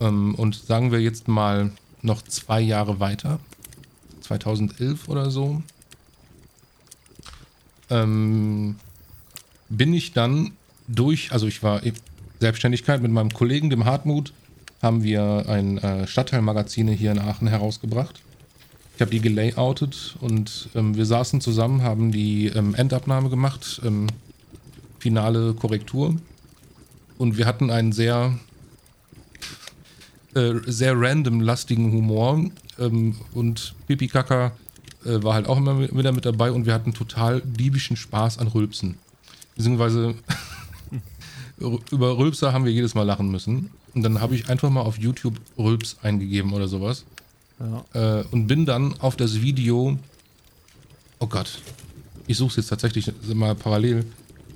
Ähm, und sagen wir jetzt mal noch zwei Jahre weiter, 2011 oder so, ähm, bin ich dann durch, also ich war Selbstständigkeit mit meinem Kollegen, dem Hartmut, haben wir ein äh, Stadtteilmagazin hier in Aachen herausgebracht. Ich habe die gelayoutet und ähm, wir saßen zusammen, haben die ähm, Endabnahme gemacht, ähm, finale Korrektur. Und wir hatten einen sehr, äh, sehr random lastigen Humor. Ähm, und Pipi Kaka äh, war halt auch immer wieder mit dabei und wir hatten total diebischen Spaß an Rülpsen. Beziehungsweise über Rülpser haben wir jedes Mal lachen müssen. Und dann habe ich einfach mal auf YouTube Rülps eingegeben oder sowas. Ja. Äh, und bin dann auf das Video. Oh Gott. Ich suche es jetzt tatsächlich mal parallel.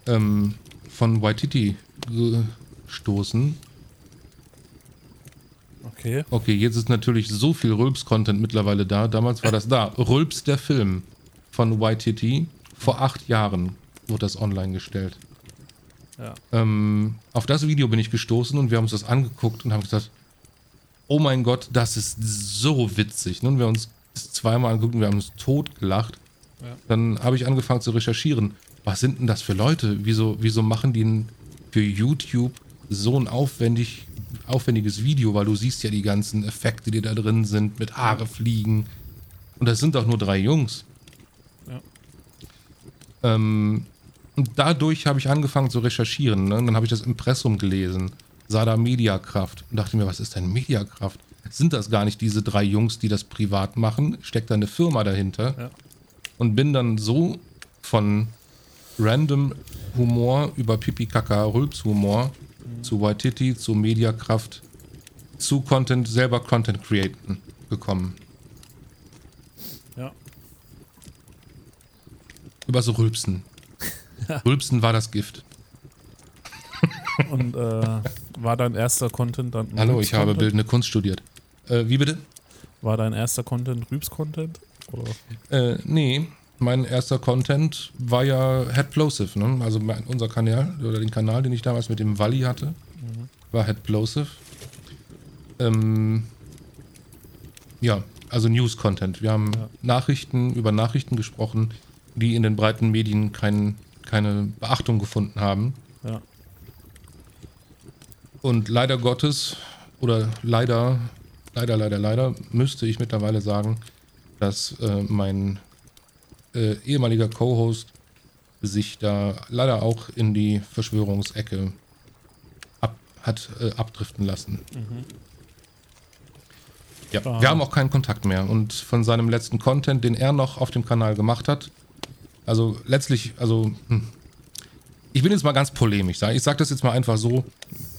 Ähm, von Waititi gestoßen. Okay. Okay, jetzt ist natürlich so viel Rülps-Content mittlerweile da. Damals war das da. Rülps der Film von Waititi. Vor acht Jahren wurde das online gestellt. Ja. Ähm, auf das Video bin ich gestoßen und wir haben uns das angeguckt und haben gesagt, oh mein Gott, das ist so witzig. Nun, wir haben uns zweimal angeguckt und wir haben uns totgelacht. Ja. Dann habe ich angefangen zu recherchieren. Was sind denn das für Leute? Wieso, wieso machen die für YouTube so ein aufwendig, aufwendiges Video? Weil du siehst ja die ganzen Effekte, die da drin sind, mit Haare fliegen. Und das sind doch nur drei Jungs. Ja. Ähm, und dadurch habe ich angefangen zu recherchieren. Ne? Und dann habe ich das Impressum gelesen. Sada Mediakraft. Und dachte mir, was ist denn Mediakraft? Sind das gar nicht diese drei Jungs, die das privat machen? Steckt da eine Firma dahinter? Ja. Und bin dann so von random Humor über Pipi Kaka Rülps Humor mhm. zu Waititi, zu Mediakraft, zu Content, selber Content createn gekommen. Ja. Über so Rülpsen. Rülpsen war das Gift. Und äh, war dein erster Content dann. Hallo, ich habe bildende Kunst studiert. Äh, wie bitte? War dein erster Content Rübs-Content? Äh, nee, mein erster Content war ja Headplosive, ne? Also mein, unser Kanal, oder den Kanal, den ich damals mit dem Walli hatte, mhm. war Headplosive. Ähm, ja, also News-Content. Wir haben ja. Nachrichten über Nachrichten gesprochen, die in den breiten Medien keinen keine Beachtung gefunden haben. Ja. Und leider Gottes, oder leider, leider, leider, leider, müsste ich mittlerweile sagen, dass äh, mein äh, ehemaliger Co-Host sich da leider auch in die Verschwörungsecke ab, hat äh, abdriften lassen. Mhm. Ja, ah. wir haben auch keinen Kontakt mehr. Und von seinem letzten Content, den er noch auf dem Kanal gemacht hat, also letztlich, also hm. ich bin jetzt mal ganz polemisch. Ich sage das jetzt mal einfach so.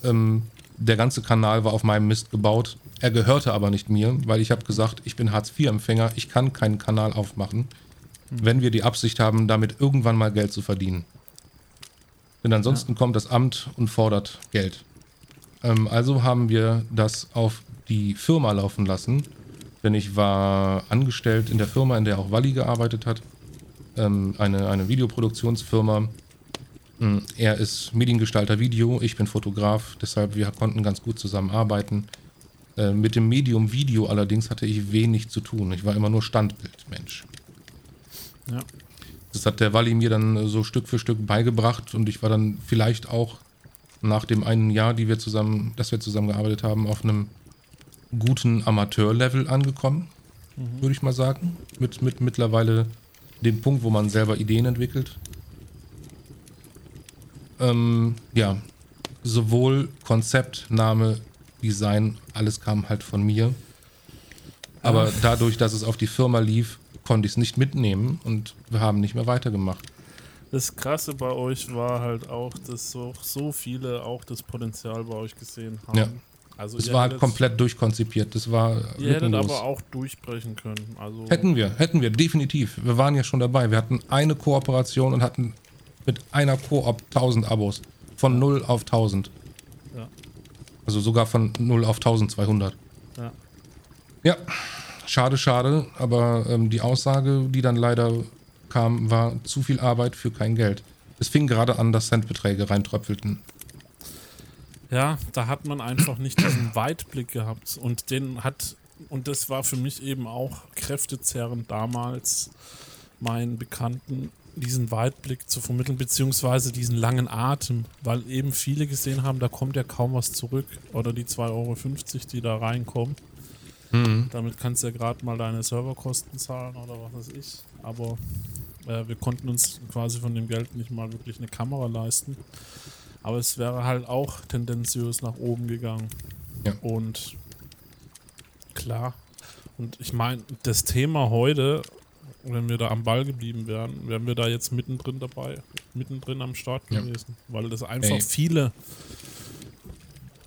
Ähm, der ganze Kanal war auf meinem Mist gebaut. Er gehörte aber nicht mir, weil ich habe gesagt, ich bin Hartz-IV-Empfänger, ich kann keinen Kanal aufmachen, mhm. wenn wir die Absicht haben, damit irgendwann mal Geld zu verdienen. Denn ansonsten ja. kommt das Amt und fordert Geld. Ähm, also haben wir das auf die Firma laufen lassen, denn ich war angestellt in der Firma, in der auch Walli gearbeitet hat ähm, eine, eine Videoproduktionsfirma. Mm, er ist Mediengestalter Video, ich bin Fotograf, deshalb wir konnten ganz gut zusammenarbeiten. Äh, mit dem Medium Video allerdings hatte ich wenig zu tun. Ich war immer nur Standbildmensch. Ja. Das hat der Walli mir dann so Stück für Stück beigebracht und ich war dann vielleicht auch nach dem einen Jahr, die wir zusammen, dass wir zusammengearbeitet haben, auf einem guten Amateurlevel angekommen, mhm. würde ich mal sagen. Mit, mit mittlerweile den Punkt, wo man selber Ideen entwickelt. Ähm, ja, sowohl Konzept, Name, Design, alles kam halt von mir. Aber dadurch, dass es auf die Firma lief, konnte ich es nicht mitnehmen und wir haben nicht mehr weitergemacht. Das Krasse bei euch war halt auch, dass so, so viele auch das Potenzial bei euch gesehen haben. Ja. Also das war komplett durchkonzipiert. Das war. Ihr hättet aber auch durchbrechen können. Also hätten wir, hätten wir, definitiv. Wir waren ja schon dabei. Wir hatten eine Kooperation und hatten mit einer Koop 1000 Abos. Von 0 auf 1000. Ja. Also sogar von 0 auf 1200. Ja. Ja, schade, schade. Aber ähm, die Aussage, die dann leider kam, war zu viel Arbeit für kein Geld. Es fing gerade an, dass Centbeträge reintröpfelten. Ja, da hat man einfach nicht diesen Weitblick gehabt und den hat, und das war für mich eben auch kräftezerrend damals, meinen Bekannten diesen Weitblick zu vermitteln, beziehungsweise diesen langen Atem, weil eben viele gesehen haben, da kommt ja kaum was zurück. Oder die 2,50 Euro, die da reinkommen. Mhm. Damit kannst du ja gerade mal deine Serverkosten zahlen oder was weiß ich. Aber äh, wir konnten uns quasi von dem Geld nicht mal wirklich eine Kamera leisten. Aber es wäre halt auch tendenziös nach oben gegangen. Ja. Und klar. Und ich meine, das Thema heute, wenn wir da am Ball geblieben wären, wären wir da jetzt mittendrin dabei, mittendrin am Start gewesen. Ja. Weil das einfach Ey. viele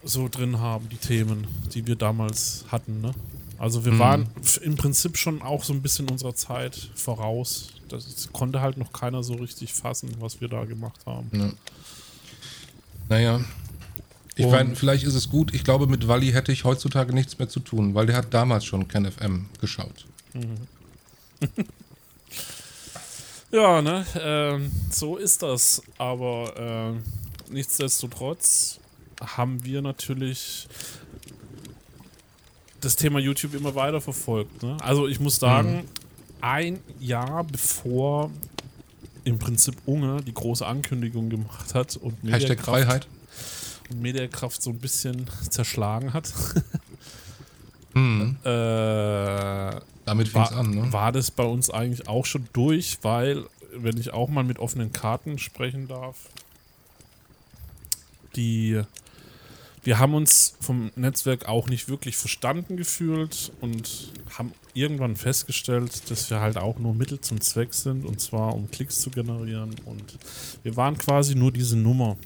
so drin haben, die Themen, die wir damals hatten. Ne? Also wir mhm. waren im Prinzip schon auch so ein bisschen unserer Zeit voraus. Das konnte halt noch keiner so richtig fassen, was wir da gemacht haben. Ja. Naja. Ich meine, vielleicht ist es gut. Ich glaube, mit Wally hätte ich heutzutage nichts mehr zu tun, weil der hat damals schon KenFM geschaut. Mhm. ja, ne? Äh, so ist das. Aber äh, nichtsdestotrotz haben wir natürlich das Thema YouTube immer weiter verfolgt. Ne? Also ich muss sagen, mhm. ein Jahr bevor im Prinzip Unge die große Ankündigung gemacht hat und Mediakraft, Freiheit. Und Mediakraft so ein bisschen zerschlagen hat. mhm. äh, Damit fing es an, ne? War das bei uns eigentlich auch schon durch, weil, wenn ich auch mal mit offenen Karten sprechen darf, die wir haben uns vom Netzwerk auch nicht wirklich verstanden gefühlt und haben irgendwann festgestellt, dass wir halt auch nur Mittel zum Zweck sind und zwar um Klicks zu generieren und wir waren quasi nur diese Nummer.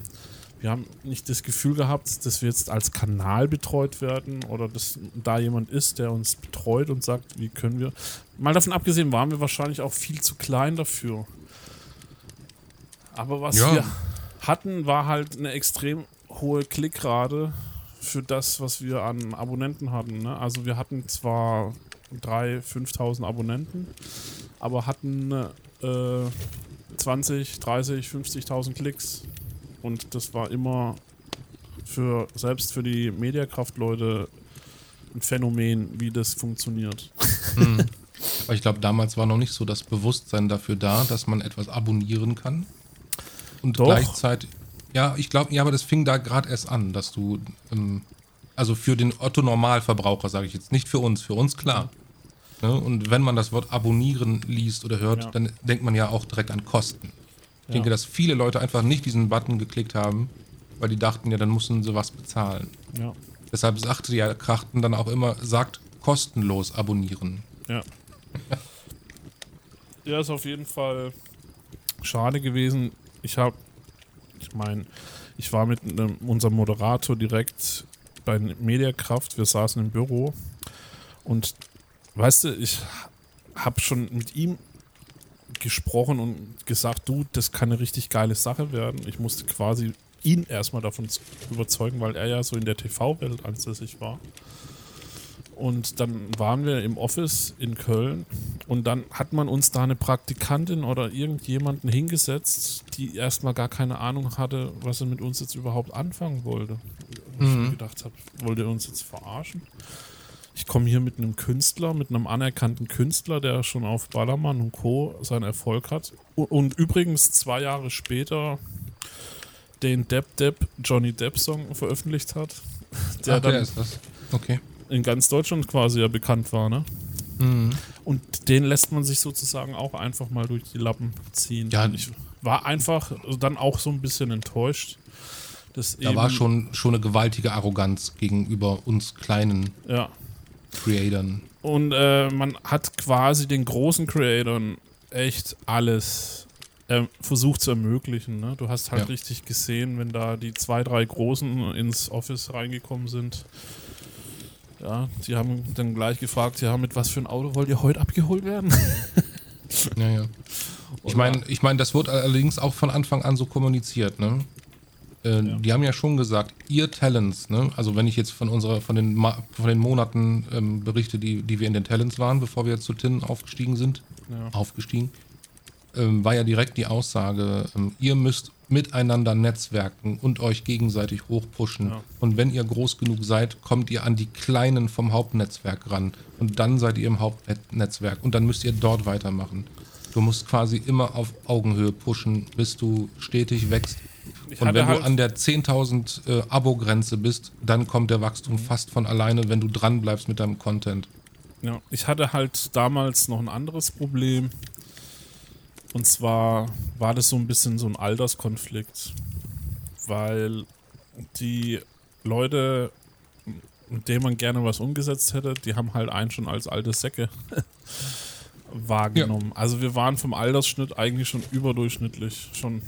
Wir haben nicht das Gefühl gehabt, dass wir jetzt als Kanal betreut werden oder dass da jemand ist, der uns betreut und sagt, wie können wir. Mal davon abgesehen, waren wir wahrscheinlich auch viel zu klein dafür. Aber was ja. wir hatten, war halt eine extrem hohe Klickrate für das, was wir an Abonnenten hatten. Ne? Also wir hatten zwar 3.000, 5.000 Abonnenten, aber hatten äh, 20, 30, 50.000 Klicks. Und das war immer für selbst für die Mediakraft-Leute ein Phänomen, wie das funktioniert. Mhm. Aber ich glaube, damals war noch nicht so das Bewusstsein dafür da, dass man etwas abonnieren kann. Und Doch. gleichzeitig. Ja, ich glaube, ja, aber das fing da gerade erst an, dass du, ähm, also für den Otto-Normalverbraucher, sage ich jetzt, nicht für uns, für uns klar. Ne? Und wenn man das Wort abonnieren liest oder hört, ja. dann denkt man ja auch direkt an Kosten. Ich ja. denke, dass viele Leute einfach nicht diesen Button geklickt haben, weil die dachten, ja, dann müssen sie was bezahlen. Ja. Deshalb sagte ja Krachten dann auch immer, sagt kostenlos abonnieren. Ja. ja, ist auf jeden Fall schade gewesen. Ich habe ich meine, ich war mit einem, unserem Moderator direkt bei Mediakraft, wir saßen im Büro und weißt du, ich habe schon mit ihm gesprochen und gesagt, du, das kann eine richtig geile Sache werden. Ich musste quasi ihn erstmal davon überzeugen, weil er ja so in der TV-Welt ansässig war. Und dann waren wir im Office in Köln und dann hat man uns da eine Praktikantin oder irgendjemanden hingesetzt, die erstmal gar keine Ahnung hatte, was er mit uns jetzt überhaupt anfangen wollte. Und mhm. ich gedacht habe, wollt ihr uns jetzt verarschen? Ich komme hier mit einem Künstler, mit einem anerkannten Künstler, der schon auf Ballermann und Co. seinen Erfolg hat. Und, und übrigens zwei Jahre später den Depp Depp Johnny Depp Song veröffentlicht hat. Der Ach, dann, der ist das. Okay in ganz Deutschland quasi ja bekannt war, ne? Mhm. Und den lässt man sich sozusagen auch einfach mal durch die Lappen ziehen. Ja, ich war einfach dann auch so ein bisschen enttäuscht. Dass da war schon, schon eine gewaltige Arroganz gegenüber uns kleinen ja. Creatoren. Und äh, man hat quasi den großen Creatoren echt alles äh, versucht zu ermöglichen. Ne? Du hast halt ja. richtig gesehen, wenn da die zwei, drei Großen ins Office reingekommen sind, ja, die haben dann gleich gefragt, ja, mit was für ein Auto wollt ihr heute abgeholt werden? ja, ja. Ich meine, ich mein, das wird allerdings auch von Anfang an so kommuniziert, ne? Äh, ja. Die haben ja schon gesagt, ihr Talents, ne? Also wenn ich jetzt von unserer, von den, von den Monaten ähm, berichte, die, die wir in den Talents waren, bevor wir jetzt zu TIN aufgestiegen sind, ja. aufgestiegen, ähm, war ja direkt die Aussage, ähm, ihr müsst miteinander netzwerken und euch gegenseitig hochpushen. Ja. Und wenn ihr groß genug seid, kommt ihr an die Kleinen vom Hauptnetzwerk ran. Und dann seid ihr im Hauptnetzwerk. Und dann müsst ihr dort weitermachen. Du musst quasi immer auf Augenhöhe pushen, bis du stetig wächst. Und wenn halt du an der 10.000 äh, Abo-Grenze bist, dann kommt der Wachstum fast von alleine, wenn du dran bleibst mit deinem Content. Ja, ich hatte halt damals noch ein anderes Problem. Und zwar war das so ein bisschen so ein Alterskonflikt. Weil die Leute, mit denen man gerne was umgesetzt hätte, die haben halt einen schon als alte Säcke wahrgenommen. Ja. Also wir waren vom Altersschnitt eigentlich schon überdurchschnittlich, schon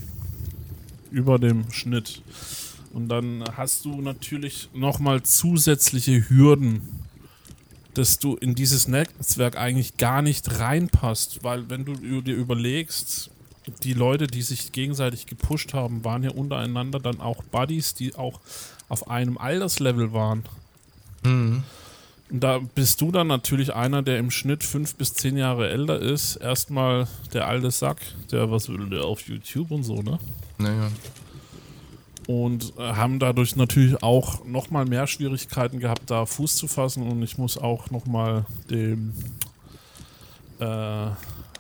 über dem Schnitt. Und dann hast du natürlich nochmal zusätzliche Hürden, dass du in dieses Netzwerk eigentlich gar nicht reinpasst, weil wenn du dir überlegst, die Leute, die sich gegenseitig gepusht haben, waren ja untereinander dann auch Buddies, die auch auf einem Alterslevel waren. Mhm. Und da bist du dann natürlich einer, der im Schnitt fünf bis zehn Jahre älter ist. Erstmal der alte Sack, der was will der auf YouTube und so, ne? Naja. Und äh, haben dadurch natürlich auch nochmal mehr Schwierigkeiten gehabt, da Fuß zu fassen. Und ich muss auch nochmal dem äh,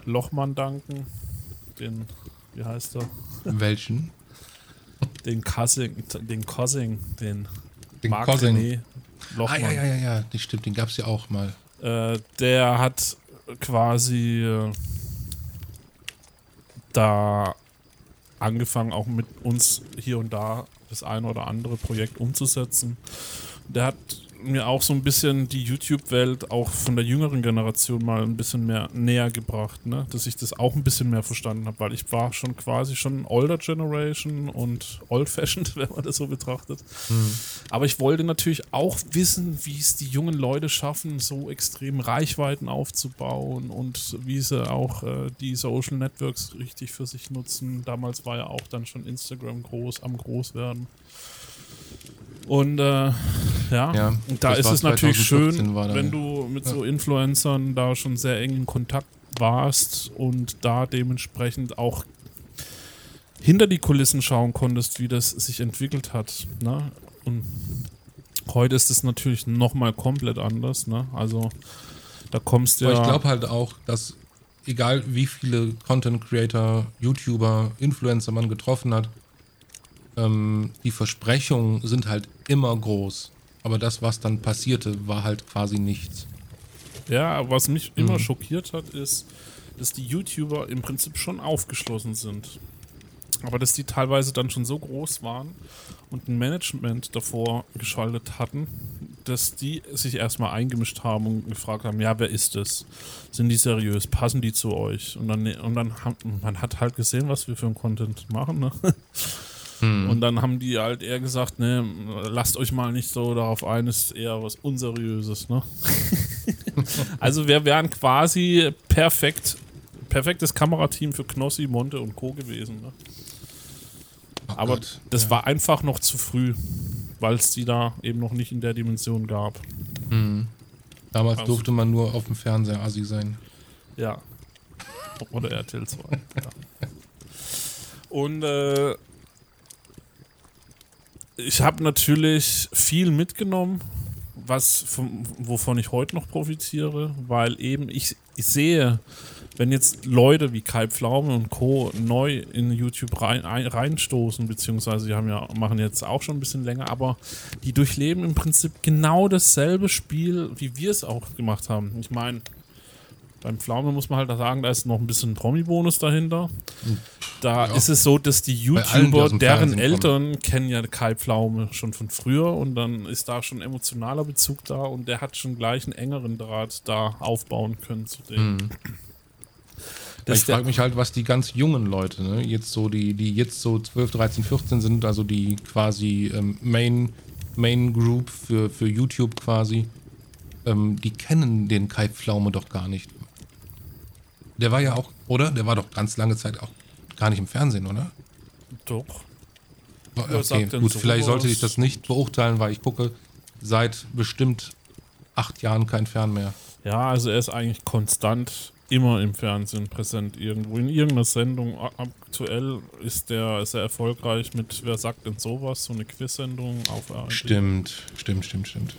Lochmann danken. Den, wie heißt er? Welchen? Den Cousin, den Cousin, den, den Marc Cousin. René Lochmann. Ah, ja, ja, ja, ja, das stimmt, den gab es ja auch mal. Äh, der hat quasi äh, da angefangen, auch mit uns hier und da das eine oder andere Projekt umzusetzen. Der hat mir auch so ein bisschen die YouTube-Welt auch von der jüngeren Generation mal ein bisschen mehr näher gebracht, ne? dass ich das auch ein bisschen mehr verstanden habe, weil ich war schon quasi schon older Generation und old-fashioned, wenn man das so betrachtet. Mhm. Aber ich wollte natürlich auch wissen, wie es die jungen Leute schaffen, so extrem Reichweiten aufzubauen und wie sie auch äh, die Social Networks richtig für sich nutzen. Damals war ja auch dann schon Instagram groß am Großwerden. Und äh, ja, ja da ist es natürlich schön, wenn du mit ja. so Influencern da schon sehr eng in Kontakt warst und da dementsprechend auch hinter die Kulissen schauen konntest, wie das sich entwickelt hat. Ne? Und heute ist es natürlich nochmal komplett anders. Ne? Also da kommst du ja. Aber ich glaube halt auch, dass egal wie viele Content Creator, YouTuber, Influencer man getroffen hat, ähm, die Versprechungen sind halt immer groß. Aber das, was dann passierte, war halt quasi nichts. Ja, was mich mhm. immer schockiert hat, ist, dass die YouTuber im Prinzip schon aufgeschlossen sind. Aber dass die teilweise dann schon so groß waren und ein Management davor geschaltet hatten, dass die sich erstmal eingemischt haben und gefragt haben, ja, wer ist das? Sind die seriös? Passen die zu euch? Und dann, und dann hat man hat halt gesehen, was wir für ein Content machen, ne? Hm. Und dann haben die halt eher gesagt, ne, lasst euch mal nicht so darauf ein, ist eher was Unseriöses, ne? also wir wären quasi perfekt, perfektes Kamerateam für Knossi, Monte und Co. gewesen, ne? Oh Aber Gott, das ja. war einfach noch zu früh, weil es die da eben noch nicht in der Dimension gab. Mhm. Damals also, durfte man nur auf dem Fernseher Asi sein. Ja. Oder RTL 2. ja. Und äh, ich habe natürlich viel mitgenommen, was vom, wovon ich heute noch profitiere, weil eben ich, ich sehe, wenn jetzt Leute wie Kai Pflaume und Co. neu in YouTube rein, ein, reinstoßen, beziehungsweise die haben ja, machen jetzt auch schon ein bisschen länger, aber die durchleben im Prinzip genau dasselbe Spiel, wie wir es auch gemacht haben. Ich meine, beim Pflaume muss man halt sagen, da ist noch ein bisschen Promi-Bonus dahinter. Da ja. ist es so, dass die YouTuber, die deren Eltern kommen. kennen ja Kai Pflaume schon von früher und dann ist da schon emotionaler Bezug da und der hat schon gleich einen engeren Draht da aufbauen können zu dem. Mhm. ich frage mich halt, was die ganz jungen Leute, ne, jetzt so, die, die jetzt so 12, 13, 14 sind, also die quasi ähm, Main, Main Group für, für YouTube quasi, ähm, die kennen den Kai Pflaume doch gar nicht. Der war ja auch, oder? Der war doch ganz lange Zeit auch gar nicht im Fernsehen, oder? Doch. Okay, gut, vielleicht sollte ich das nicht beurteilen, weil ich gucke seit bestimmt acht Jahren kein Fern mehr. Ja, also er ist eigentlich konstant immer im Fernsehen präsent irgendwo in irgendeiner Sendung. Aktuell ist der sehr erfolgreich mit Wer sagt denn sowas? So eine Quiz-Sendung auf ARD. Stimmt, stimmt, stimmt, stimmt.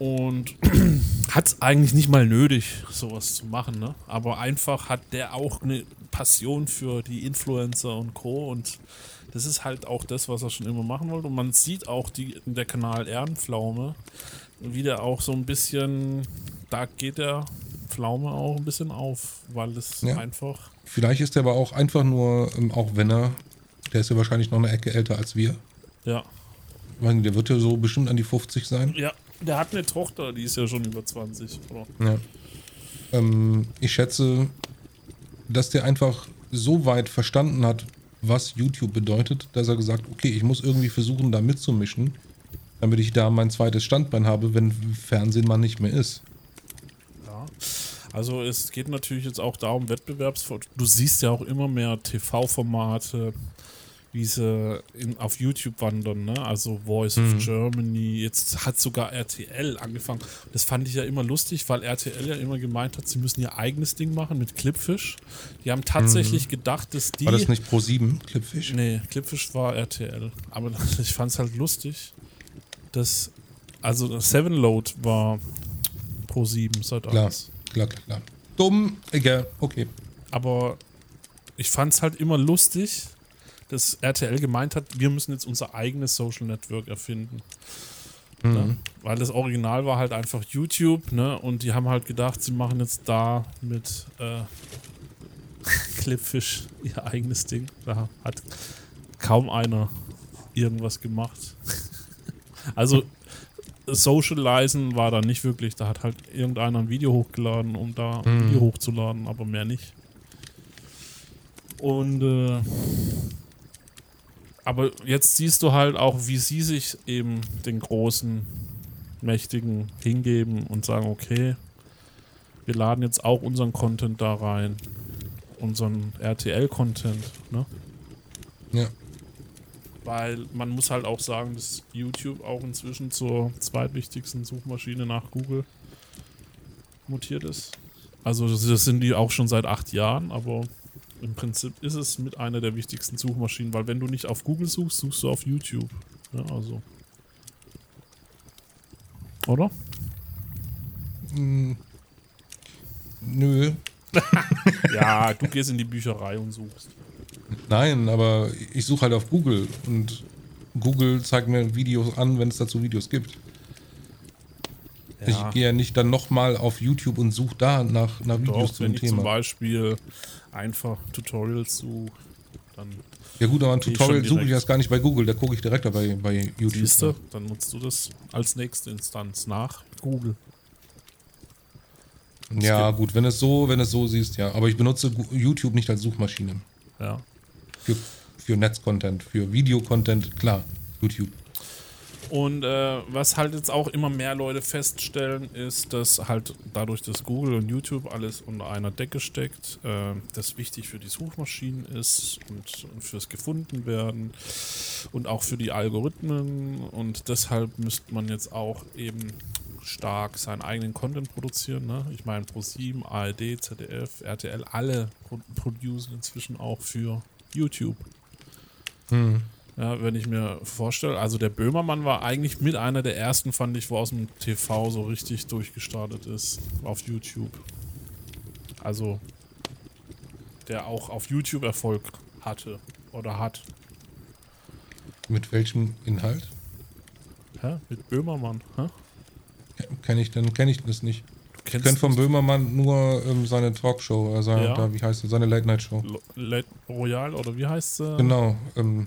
Und hat es eigentlich nicht mal nötig, sowas zu machen, ne? Aber einfach hat der auch eine Passion für die Influencer und Co. Und das ist halt auch das, was er schon immer machen wollte. Und man sieht auch die, der Kanal Ehrenpflaume, wie der auch so ein bisschen, da geht der Pflaume auch ein bisschen auf, weil es ja. einfach. Vielleicht ist er aber auch einfach nur, ähm, auch wenn er, der ist ja wahrscheinlich noch eine Ecke älter als wir. Ja. Der wird ja so bestimmt an die 50 sein. Ja, der hat eine Tochter, die ist ja schon über 20. Oder? Ja. Ähm, ich schätze, dass der einfach so weit verstanden hat, was YouTube bedeutet, dass er gesagt, okay, ich muss irgendwie versuchen, da mitzumischen, damit ich da mein zweites Standbein habe, wenn Fernsehen mal nicht mehr ist. Ja. Also es geht natürlich jetzt auch darum, Wettbewerbsfort. Du siehst ja auch immer mehr TV-Formate, wie sie in, auf YouTube wandern, ne? Also Voice mhm. of Germany. Jetzt hat sogar RTL angefangen. Das fand ich ja immer lustig, weil RTL ja immer gemeint hat, sie müssen ihr eigenes Ding machen mit Clipfish. Die haben tatsächlich mhm. gedacht, dass die. War das nicht Pro 7, Clipfish? Nee, Clipfish war RTL. Aber ich fand es halt lustig, dass. Also Seven Load war Pro 7 seit klar, klar, klar, klar. Dumm, egal, okay. Aber ich fand es halt immer lustig, dass RTL gemeint hat, wir müssen jetzt unser eigenes Social Network erfinden. Mhm. Ne? Weil das Original war halt einfach YouTube, ne? Und die haben halt gedacht, sie machen jetzt da mit äh, Clipfish ihr eigenes Ding. Da hat kaum einer irgendwas gemacht. also Socializen war da nicht wirklich. Da hat halt irgendeiner ein Video hochgeladen, um da ein mhm. Video hochzuladen, aber mehr nicht. Und äh, aber jetzt siehst du halt auch, wie sie sich eben den großen, mächtigen hingeben und sagen, okay, wir laden jetzt auch unseren Content da rein. Unseren RTL-Content, ne? Ja. Weil man muss halt auch sagen, dass YouTube auch inzwischen zur zweitwichtigsten Suchmaschine nach Google mutiert ist. Also das sind die auch schon seit acht Jahren, aber im Prinzip ist es mit einer der wichtigsten Suchmaschinen, weil wenn du nicht auf Google suchst, suchst du auf YouTube. Ja, also. Oder? Hm. Nö. ja, du gehst in die Bücherei und suchst. Nein, aber ich suche halt auf Google und Google zeigt mir Videos an, wenn es dazu Videos gibt. Ja. Ich gehe ja nicht dann nochmal auf YouTube und suche da nach, nach Videos Doch, zum wenn Thema. Ich zum Beispiel einfach Tutorials suche, dann. Ja gut, aber ein Tutorial suche ich erst gar nicht bei Google, da gucke ich direkt bei, bei YouTube. Siehste, dann nutzt du das als nächste Instanz nach Google. Das ja, gut, wenn es so, wenn es so siehst, ja. Aber ich benutze YouTube nicht als Suchmaschine. Ja. Für, für Netzcontent, für Videocontent, klar, YouTube. Und äh, was halt jetzt auch immer mehr Leute feststellen, ist, dass halt dadurch, dass Google und YouTube alles unter einer Decke steckt, äh, das wichtig für die Suchmaschinen ist und, und fürs Gefundenwerden und auch für die Algorithmen. Und deshalb müsste man jetzt auch eben stark seinen eigenen Content produzieren. Ne? Ich meine, Pro7, ARD, ZDF, RTL, alle pro producen inzwischen auch für YouTube. Hm. Ja, wenn ich mir vorstelle, also der Böhmermann war eigentlich mit einer der ersten, fand ich, wo aus dem TV so richtig durchgestartet ist auf YouTube. Also der auch auf YouTube Erfolg hatte oder hat. Mit welchem Inhalt? Hä? Mit Böhmermann, hä? Kenne ich denn, kenne ich das nicht. Ich kenne von Böhmermann nur ähm, seine Talkshow, also ja. da, wie heißt sie, seine Late Night Show. Late Royal oder wie heißt sie? Genau, ähm,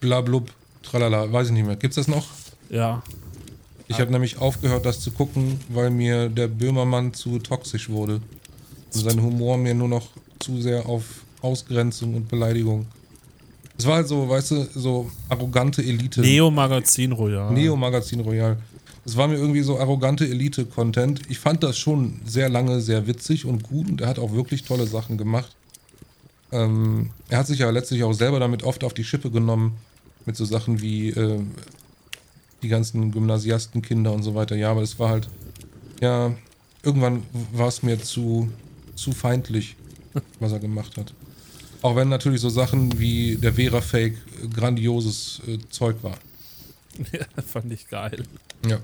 blablub, tralala, weiß ich nicht mehr. Gibt's das noch? Ja. Ich habe nämlich aufgehört, das zu gucken, weil mir der Böhmermann zu toxisch wurde. Und sein Humor mir nur noch zu sehr auf Ausgrenzung und Beleidigung. Es war halt so, weißt du, so arrogante Elite. Neo Magazin Royal. Neo Magazin Royal. Es war mir irgendwie so arrogante Elite-Content. Ich fand das schon sehr lange sehr witzig und gut und er hat auch wirklich tolle Sachen gemacht. Ähm, er hat sich ja letztlich auch selber damit oft auf die Schippe genommen, mit so Sachen wie äh, die ganzen Gymnasiastenkinder und so weiter. Ja, aber es war halt, ja, irgendwann war es mir zu, zu feindlich, was er gemacht hat. Auch wenn natürlich so Sachen wie der Vera-Fake grandioses äh, Zeug war. Ja, fand ich geil. Ja.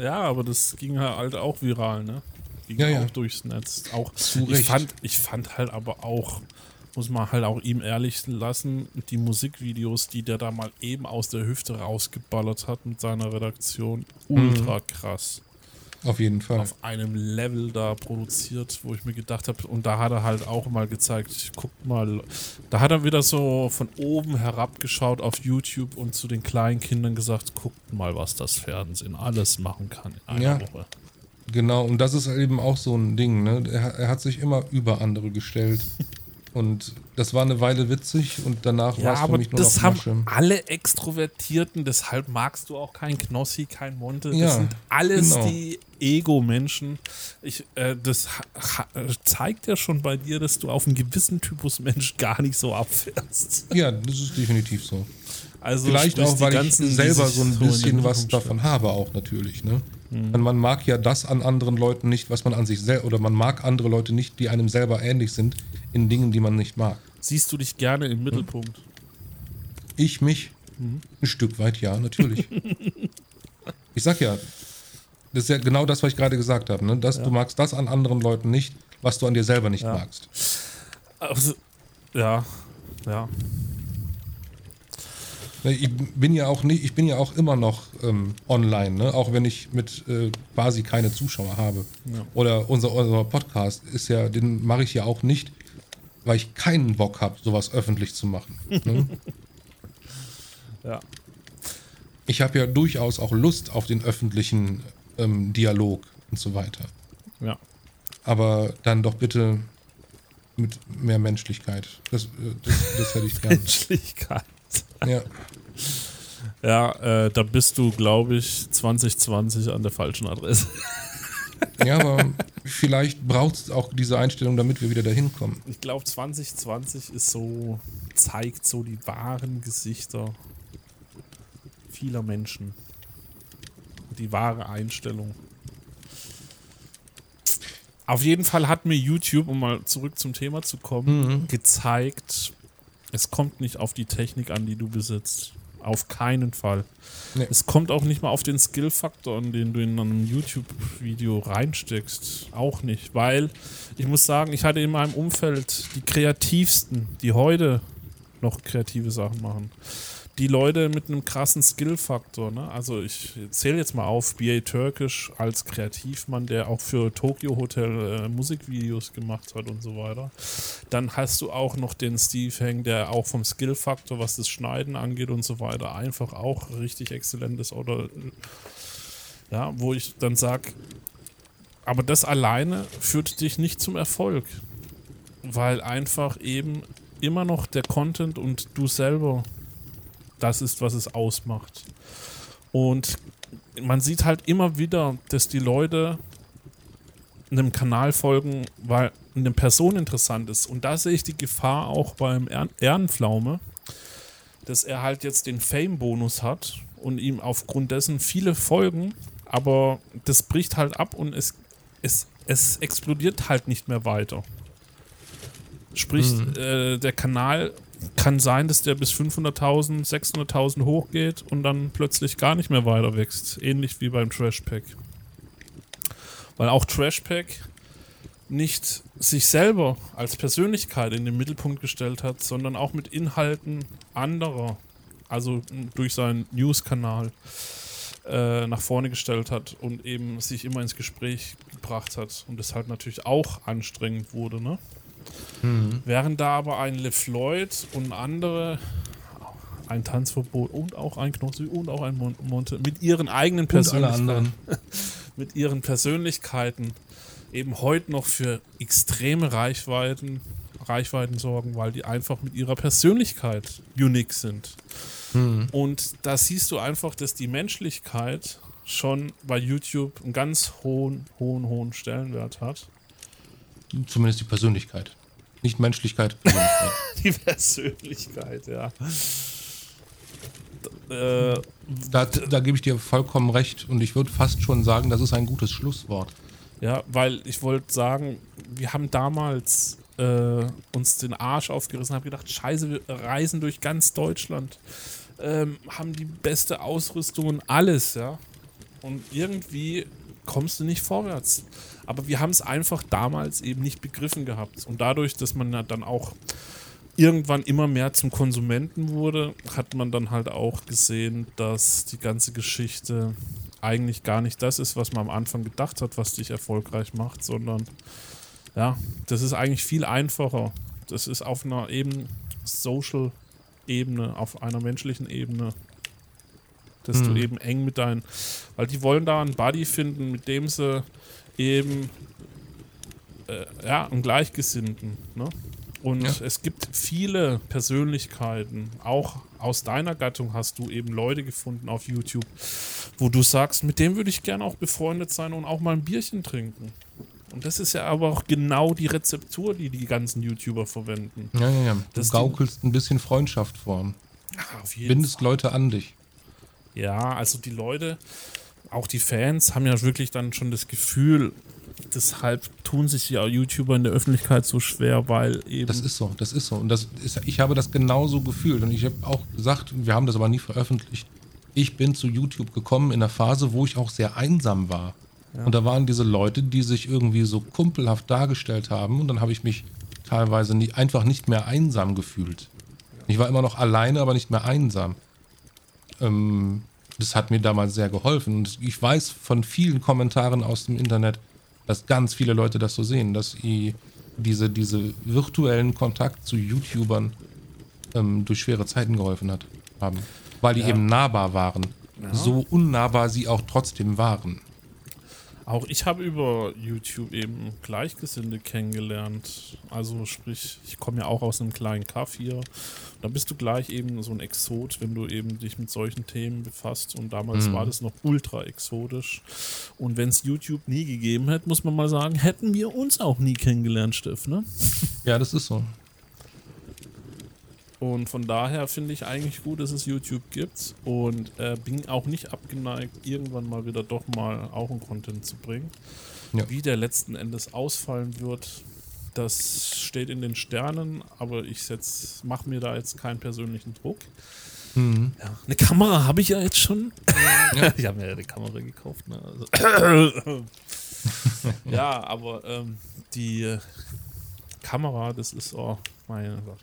Ja, aber das ging halt auch viral, ne? Ging Ja, auch ja. durchs Netz. Auch ich fand, ich fand halt aber auch, muss man halt auch ihm ehrlich lassen, die Musikvideos, die der da mal eben aus der Hüfte rausgeballert hat mit seiner Redaktion, ultra krass. Auf jeden Fall. Auf einem Level da produziert, wo ich mir gedacht habe, und da hat er halt auch mal gezeigt, guck mal, da hat er wieder so von oben herabgeschaut auf YouTube und zu den kleinen Kindern gesagt, guckt mal, was das Fernsehen alles machen kann in einer Ja. Woche. Genau, und das ist eben auch so ein Ding, ne? Er, er hat sich immer über andere gestellt. Und das war eine Weile witzig und danach war Ja, es für aber mich nur das noch haben Masche. alle Extrovertierten, deshalb magst du auch keinen Knossi, kein Monte. Das Ja, sind alles genau. die Ego-Menschen. Äh, das zeigt ja schon bei dir, dass du auf einen gewissen Typus Mensch gar nicht so abfährst. Ja, das ist definitiv so. Also Vielleicht auch, weil ich selber so ein bisschen was davon habe auch natürlich, ne? Mhm. Denn man mag ja das an anderen Leuten nicht, was man an sich selbst, oder man mag andere Leute nicht, die einem selber ähnlich sind, in Dingen, die man nicht mag. Siehst du dich gerne im Mittelpunkt? Ich mich? Mhm. Ein Stück weit, ja, natürlich. ich sag ja, das ist ja genau das, was ich gerade gesagt habe, ne? Dass du magst das an anderen Leuten nicht, was du an dir selber nicht Ja. magst. Also, ja, ja. Ich bin ja auch nicht, ich bin ja auch immer noch ähm, online, ne? auch wenn ich mit äh, quasi keine Zuschauer habe. Ja. Oder unser, unser Podcast ist ja, den mache ich ja auch nicht, weil ich keinen Bock habe, sowas öffentlich zu machen. Ne? ja. ich habe ja durchaus auch Lust auf den öffentlichen ähm, Dialog und so weiter. Ja. Aber dann doch bitte mit mehr Menschlichkeit. Das, äh, das, das hätte ich gern. Menschlichkeit. Ja. Ja, äh, da bist du, glaube ich, 2020 an der falschen Adresse. ja, aber vielleicht braucht es auch diese Einstellung, damit wir wieder dahin kommen. Ich glaube, 2020 ist so, zeigt so die wahren Gesichter vieler Menschen. Die wahre Einstellung. Auf jeden Fall hat mir YouTube, um mal zurück zum Thema zu kommen, gezeigt, es kommt nicht auf die Technik an, die du besitzt. Auf keinen Fall. Nee. Es kommt auch nicht mal auf den Skill-Faktor, an den du in einem YouTube-Video reinsteckst. Auch nicht, weil ich muss sagen, ich hatte in meinem Umfeld die kreativsten, die heute noch kreative Sachen machen. Die Leute mit einem krassen Skill-Faktor. Ne? Also ich zähle jetzt mal auf, BA Turkish als Kreativmann, der auch für Tokyo Hotel äh, Musikvideos gemacht hat und so weiter. Dann hast du auch noch den Steve Hang, der auch vom Skill-Faktor, was das Schneiden angeht und so weiter, einfach auch richtig exzellent ist. Oder ja, wo ich dann sage, aber das alleine führt dich nicht zum Erfolg. Weil einfach eben immer noch der Content und du selber das ist, was es ausmacht. Und man sieht halt immer wieder, dass die Leute einem Kanal folgen, weil eine Person interessant ist. Und da sehe ich die Gefahr auch beim Ehren- Ehrenpflaume, dass er halt jetzt den Fame-Bonus hat und ihm aufgrund dessen viele folgen, aber das bricht halt ab und es, es, es explodiert halt nicht mehr weiter. Sprich, äh, der Kanal kann sein, dass der bis 500.000, 600.000 hochgeht und dann plötzlich gar nicht mehr weiter wächst. Ähnlich wie beim Trashpack. Weil auch Trashpack nicht sich selber als Persönlichkeit in den Mittelpunkt gestellt hat, sondern auch mit Inhalten anderer, also durch seinen News-Kanal äh, nach vorne gestellt hat und eben sich immer ins Gespräch gebracht hat und das halt natürlich auch anstrengend wurde, ne? Während da aber ein LeFloid und andere, ein Tanzverbot und auch ein Knossi und auch ein Mon Monte mit ihren eigenen Persönlichkeiten, mit ihren Persönlichkeiten eben heute noch für extreme Reichweiten, Reichweiten sorgen, weil die einfach mit ihrer Persönlichkeit unique sind. Und da siehst du einfach, dass die Menschlichkeit schon bei YouTube einen ganz hohen, hohen, hohen Stellenwert hat. Zumindest die Persönlichkeit. Nicht Menschlichkeit. Die Persönlichkeit, ja. Äh, da, da gebe ich dir vollkommen recht und ich würde fast schon sagen, das ist ein gutes Schlusswort. ja, weil ich wollte sagen, wir haben damals äh, uns den Arsch aufgerissen haben gedacht, scheiße, wir reisen durch ganz Deutschland. ähm, haben die beste Ausrüstung und alles, ja. Und irgendwie kommst du nicht vorwärts. Aber wir haben es einfach damals eben nicht begriffen gehabt. Und dadurch, dass man ja dann auch irgendwann immer mehr zum Konsumenten wurde, hat man dann halt auch gesehen, dass die ganze Geschichte eigentlich gar nicht das ist, was man am Anfang gedacht hat, was dich erfolgreich macht, sondern ja, das ist eigentlich viel einfacher. Das ist auf einer eben Social-Ebene, auf einer menschlichen Ebene, dass hm. du eben eng mit deinen, weil die wollen da einen Buddy finden, mit dem sie eben äh, ja, einen Gleichgesinnten. Ne? Und ja. es gibt viele Persönlichkeiten, auch aus deiner Gattung hast du eben Leute gefunden auf YouTube, wo du sagst, mit dem würde ich gerne auch befreundet sein und auch mal ein Bierchen trinken. Und das ist ja aber auch genau die Rezeptur, die die ganzen YouTuber verwenden. Ja, ja, ja. Du gaukelst ein bisschen Freundschaft vor. Jeden Bindest Fall. Leute an dich. Ja, also die Leute, auch die Fans haben ja wirklich dann schon das Gefühl, deshalb tun sich ja YouTuber in der Öffentlichkeit so schwer, weil eben. Das ist so, das ist so. Und das ist, ich habe das genauso gefühlt. Und ich habe auch gesagt, wir haben das aber nie veröffentlicht. Ich bin zu YouTube gekommen in einer Phase, wo ich auch sehr einsam war. Ja. Und da waren diese Leute, die sich irgendwie so kumpelhaft dargestellt haben. Und dann habe ich mich teilweise nie, einfach nicht mehr einsam gefühlt. Ich war immer noch alleine, aber nicht mehr einsam. Ähm, das hat mir damals sehr geholfen. Und ich weiß von vielen Kommentaren aus dem Internet, dass ganz viele Leute das so sehen, dass die, diese, diese virtuellen Kontakt zu YouTubern ähm, durch schwere Zeiten geholfen hat, haben. Weil die ja. eben nahbar waren. Ja. So unnahbar sie auch trotzdem waren. Auch ich habe über YouTube eben Gleichgesinnte kennengelernt. Also sprich, ich komme ja auch aus einem kleinen Kaff hier. Da bist du gleich eben so ein Exot, wenn du eben dich mit solchen Themen befasst. Und damals mhm. war das noch ultra exotisch. Und wenn es YouTube nie gegeben hätte, muss man mal sagen, hätten wir uns auch nie kennengelernt, Steff, ne? Ja, das ist so. Und von daher finde ich eigentlich gut, dass es YouTube gibt und äh, bin auch nicht abgeneigt, irgendwann mal wieder doch mal auch einen Content zu bringen. Ja. Wie der letzten Endes ausfallen wird, das steht in den Sternen, aber ich mache mir da jetzt keinen persönlichen Druck. Mhm. Ja, eine Kamera habe ich ja jetzt schon. Ja. ich habe mir ja eine Kamera gekauft. Ne? Also ja, aber ähm, die Kamera, das ist, oh, mein Gott.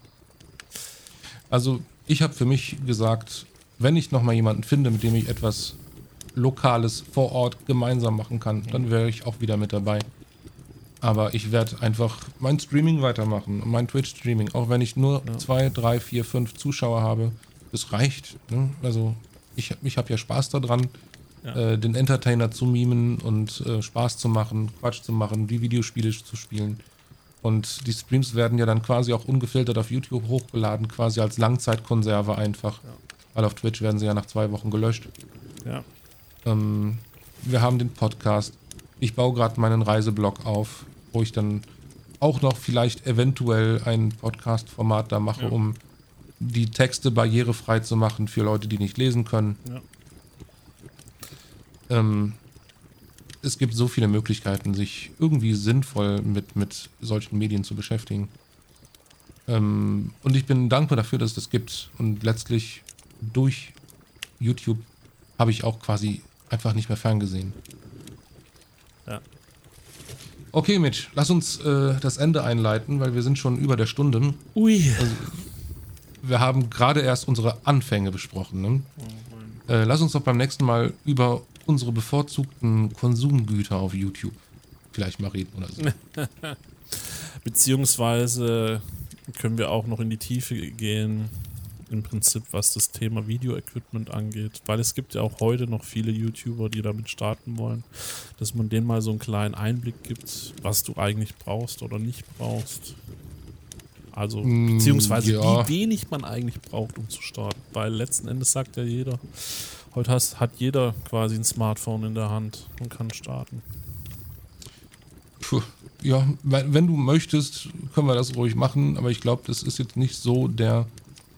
Also ich habe für mich gesagt, wenn ich nochmal jemanden finde, mit dem ich etwas Lokales vor Ort gemeinsam machen kann, dann wäre ich auch wieder mit dabei. Aber ich werde einfach mein Streaming weitermachen, mein Twitch-Streaming, auch wenn ich nur ja. zwei, drei, vier, fünf Zuschauer habe. Das reicht. Ne? Also ich, ich habe ja Spaß daran, ja. äh, den Entertainer zu mimen und äh, Spaß zu machen, Quatsch zu machen, die Videospiele zu spielen. Und die Streams werden ja dann quasi auch ungefiltert auf YouTube hochgeladen, quasi als Langzeitkonserve einfach. Ja. Weil auf Twitch werden sie ja nach zwei Wochen gelöscht. Ja. Ähm, wir haben den Podcast. Ich baue gerade meinen Reiseblog auf, wo ich dann auch noch vielleicht eventuell ein Podcast-Format da mache, ja. um die Texte barrierefrei zu machen für Leute, die nicht lesen können. Ja. Ähm, es gibt so viele Möglichkeiten, sich irgendwie sinnvoll mit, mit solchen Medien zu beschäftigen. Ähm, und ich bin dankbar dafür, dass es das gibt. Und letztlich durch YouTube habe ich auch quasi einfach nicht mehr ferngesehen. Ja. Okay, Mitch, lass uns äh, das Ende einleiten, weil wir sind schon über der Stunde. Ui. Also, wir haben gerade erst unsere Anfänge besprochen. Ne? Oh äh, lass uns doch beim nächsten Mal über unsere bevorzugten Konsumgüter auf YouTube vielleicht mal reden oder so. Beziehungsweise können wir auch noch in die Tiefe gehen, im Prinzip, was das Thema Video-Equipment angeht, weil es gibt ja auch heute noch viele YouTuber, die damit starten wollen, dass man denen mal so einen kleinen Einblick gibt, was du eigentlich brauchst oder nicht brauchst. Also, mm, beziehungsweise ja. wie wenig man eigentlich braucht, um zu starten, weil letzten Endes sagt ja jeder, Heute hast, hat jeder quasi ein Smartphone in der Hand und kann starten. Puh, ja, wenn du möchtest, können wir das ruhig machen, aber ich glaube, das ist jetzt nicht so der.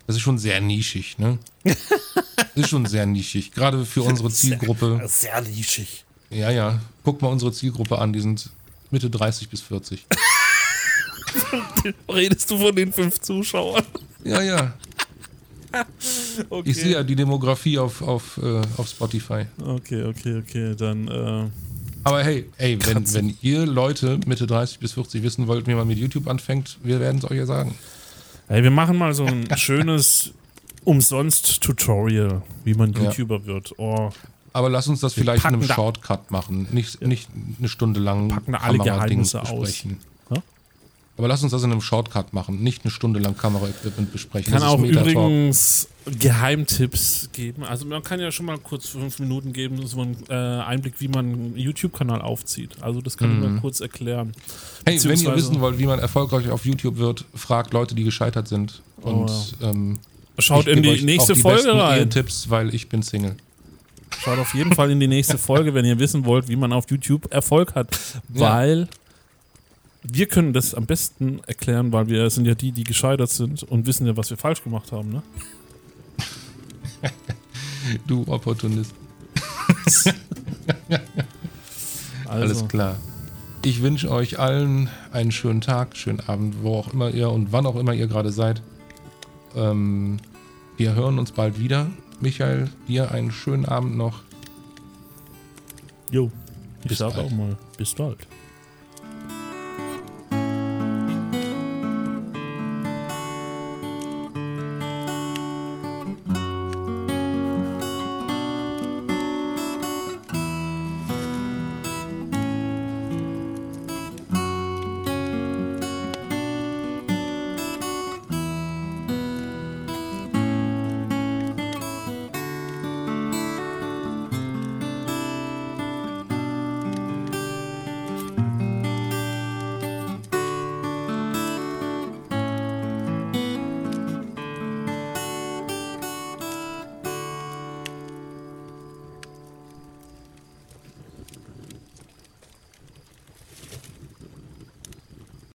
Das ist schon sehr nischig, ne? ist schon sehr nischig, gerade für unsere Zielgruppe. Sehr, sehr nischig. Ja, ja. Guck mal unsere Zielgruppe an, die sind Mitte 30 bis 40. Redest du von den fünf Zuschauern? Ja, ja. Okay. Ich sehe ja die Demografie auf, auf, äh, auf Spotify. Okay, okay, okay. Dann. Äh, Aber hey, ey, wenn, wenn ihr Leute Mitte 30 bis 40 wissen wollt, wie man mit YouTube anfängt, wir werden es euch ja sagen. Hey, wir machen mal so ein schönes umsonst Tutorial, wie man YouTuber ja. wird. Oh. Aber lass uns das wir vielleicht in einem Shortcut machen. Nicht, nicht eine Stunde lang packen alle Geheimnisse besprechen. Aus. Aber lass uns das in einem Shortcut machen, nicht eine Stunde lang Kameraequipment besprechen. Kann auch übrigens Geheimtipps geben. Also man kann ja schon mal kurz fünf Minuten geben, so einen äh, Einblick, wie man einen YouTube-Kanal aufzieht. Also das kann mhm. ich mal kurz erklären. Hey, wenn ihr wissen wollt, wie man erfolgreich auf YouTube wird, fragt Leute, die gescheitert sind. Und oh, ja. ähm, schaut in die nächste die Folge rein. Tipps, weil ich bin Single. Schaut auf jeden Fall in die nächste Folge, wenn ihr wissen wollt, wie man auf YouTube Erfolg hat. Weil ja wir können das am besten erklären, weil wir sind ja die, die gescheitert sind und wissen ja, was wir falsch gemacht haben, ne? du Opportunist. also. Alles klar. Ich wünsche euch allen einen schönen Tag, schönen Abend, wo auch immer ihr und wann auch immer ihr gerade seid. Ähm, wir hören uns bald wieder. Michael, dir einen schönen Abend noch. Jo, ich sag auch mal, bis bald.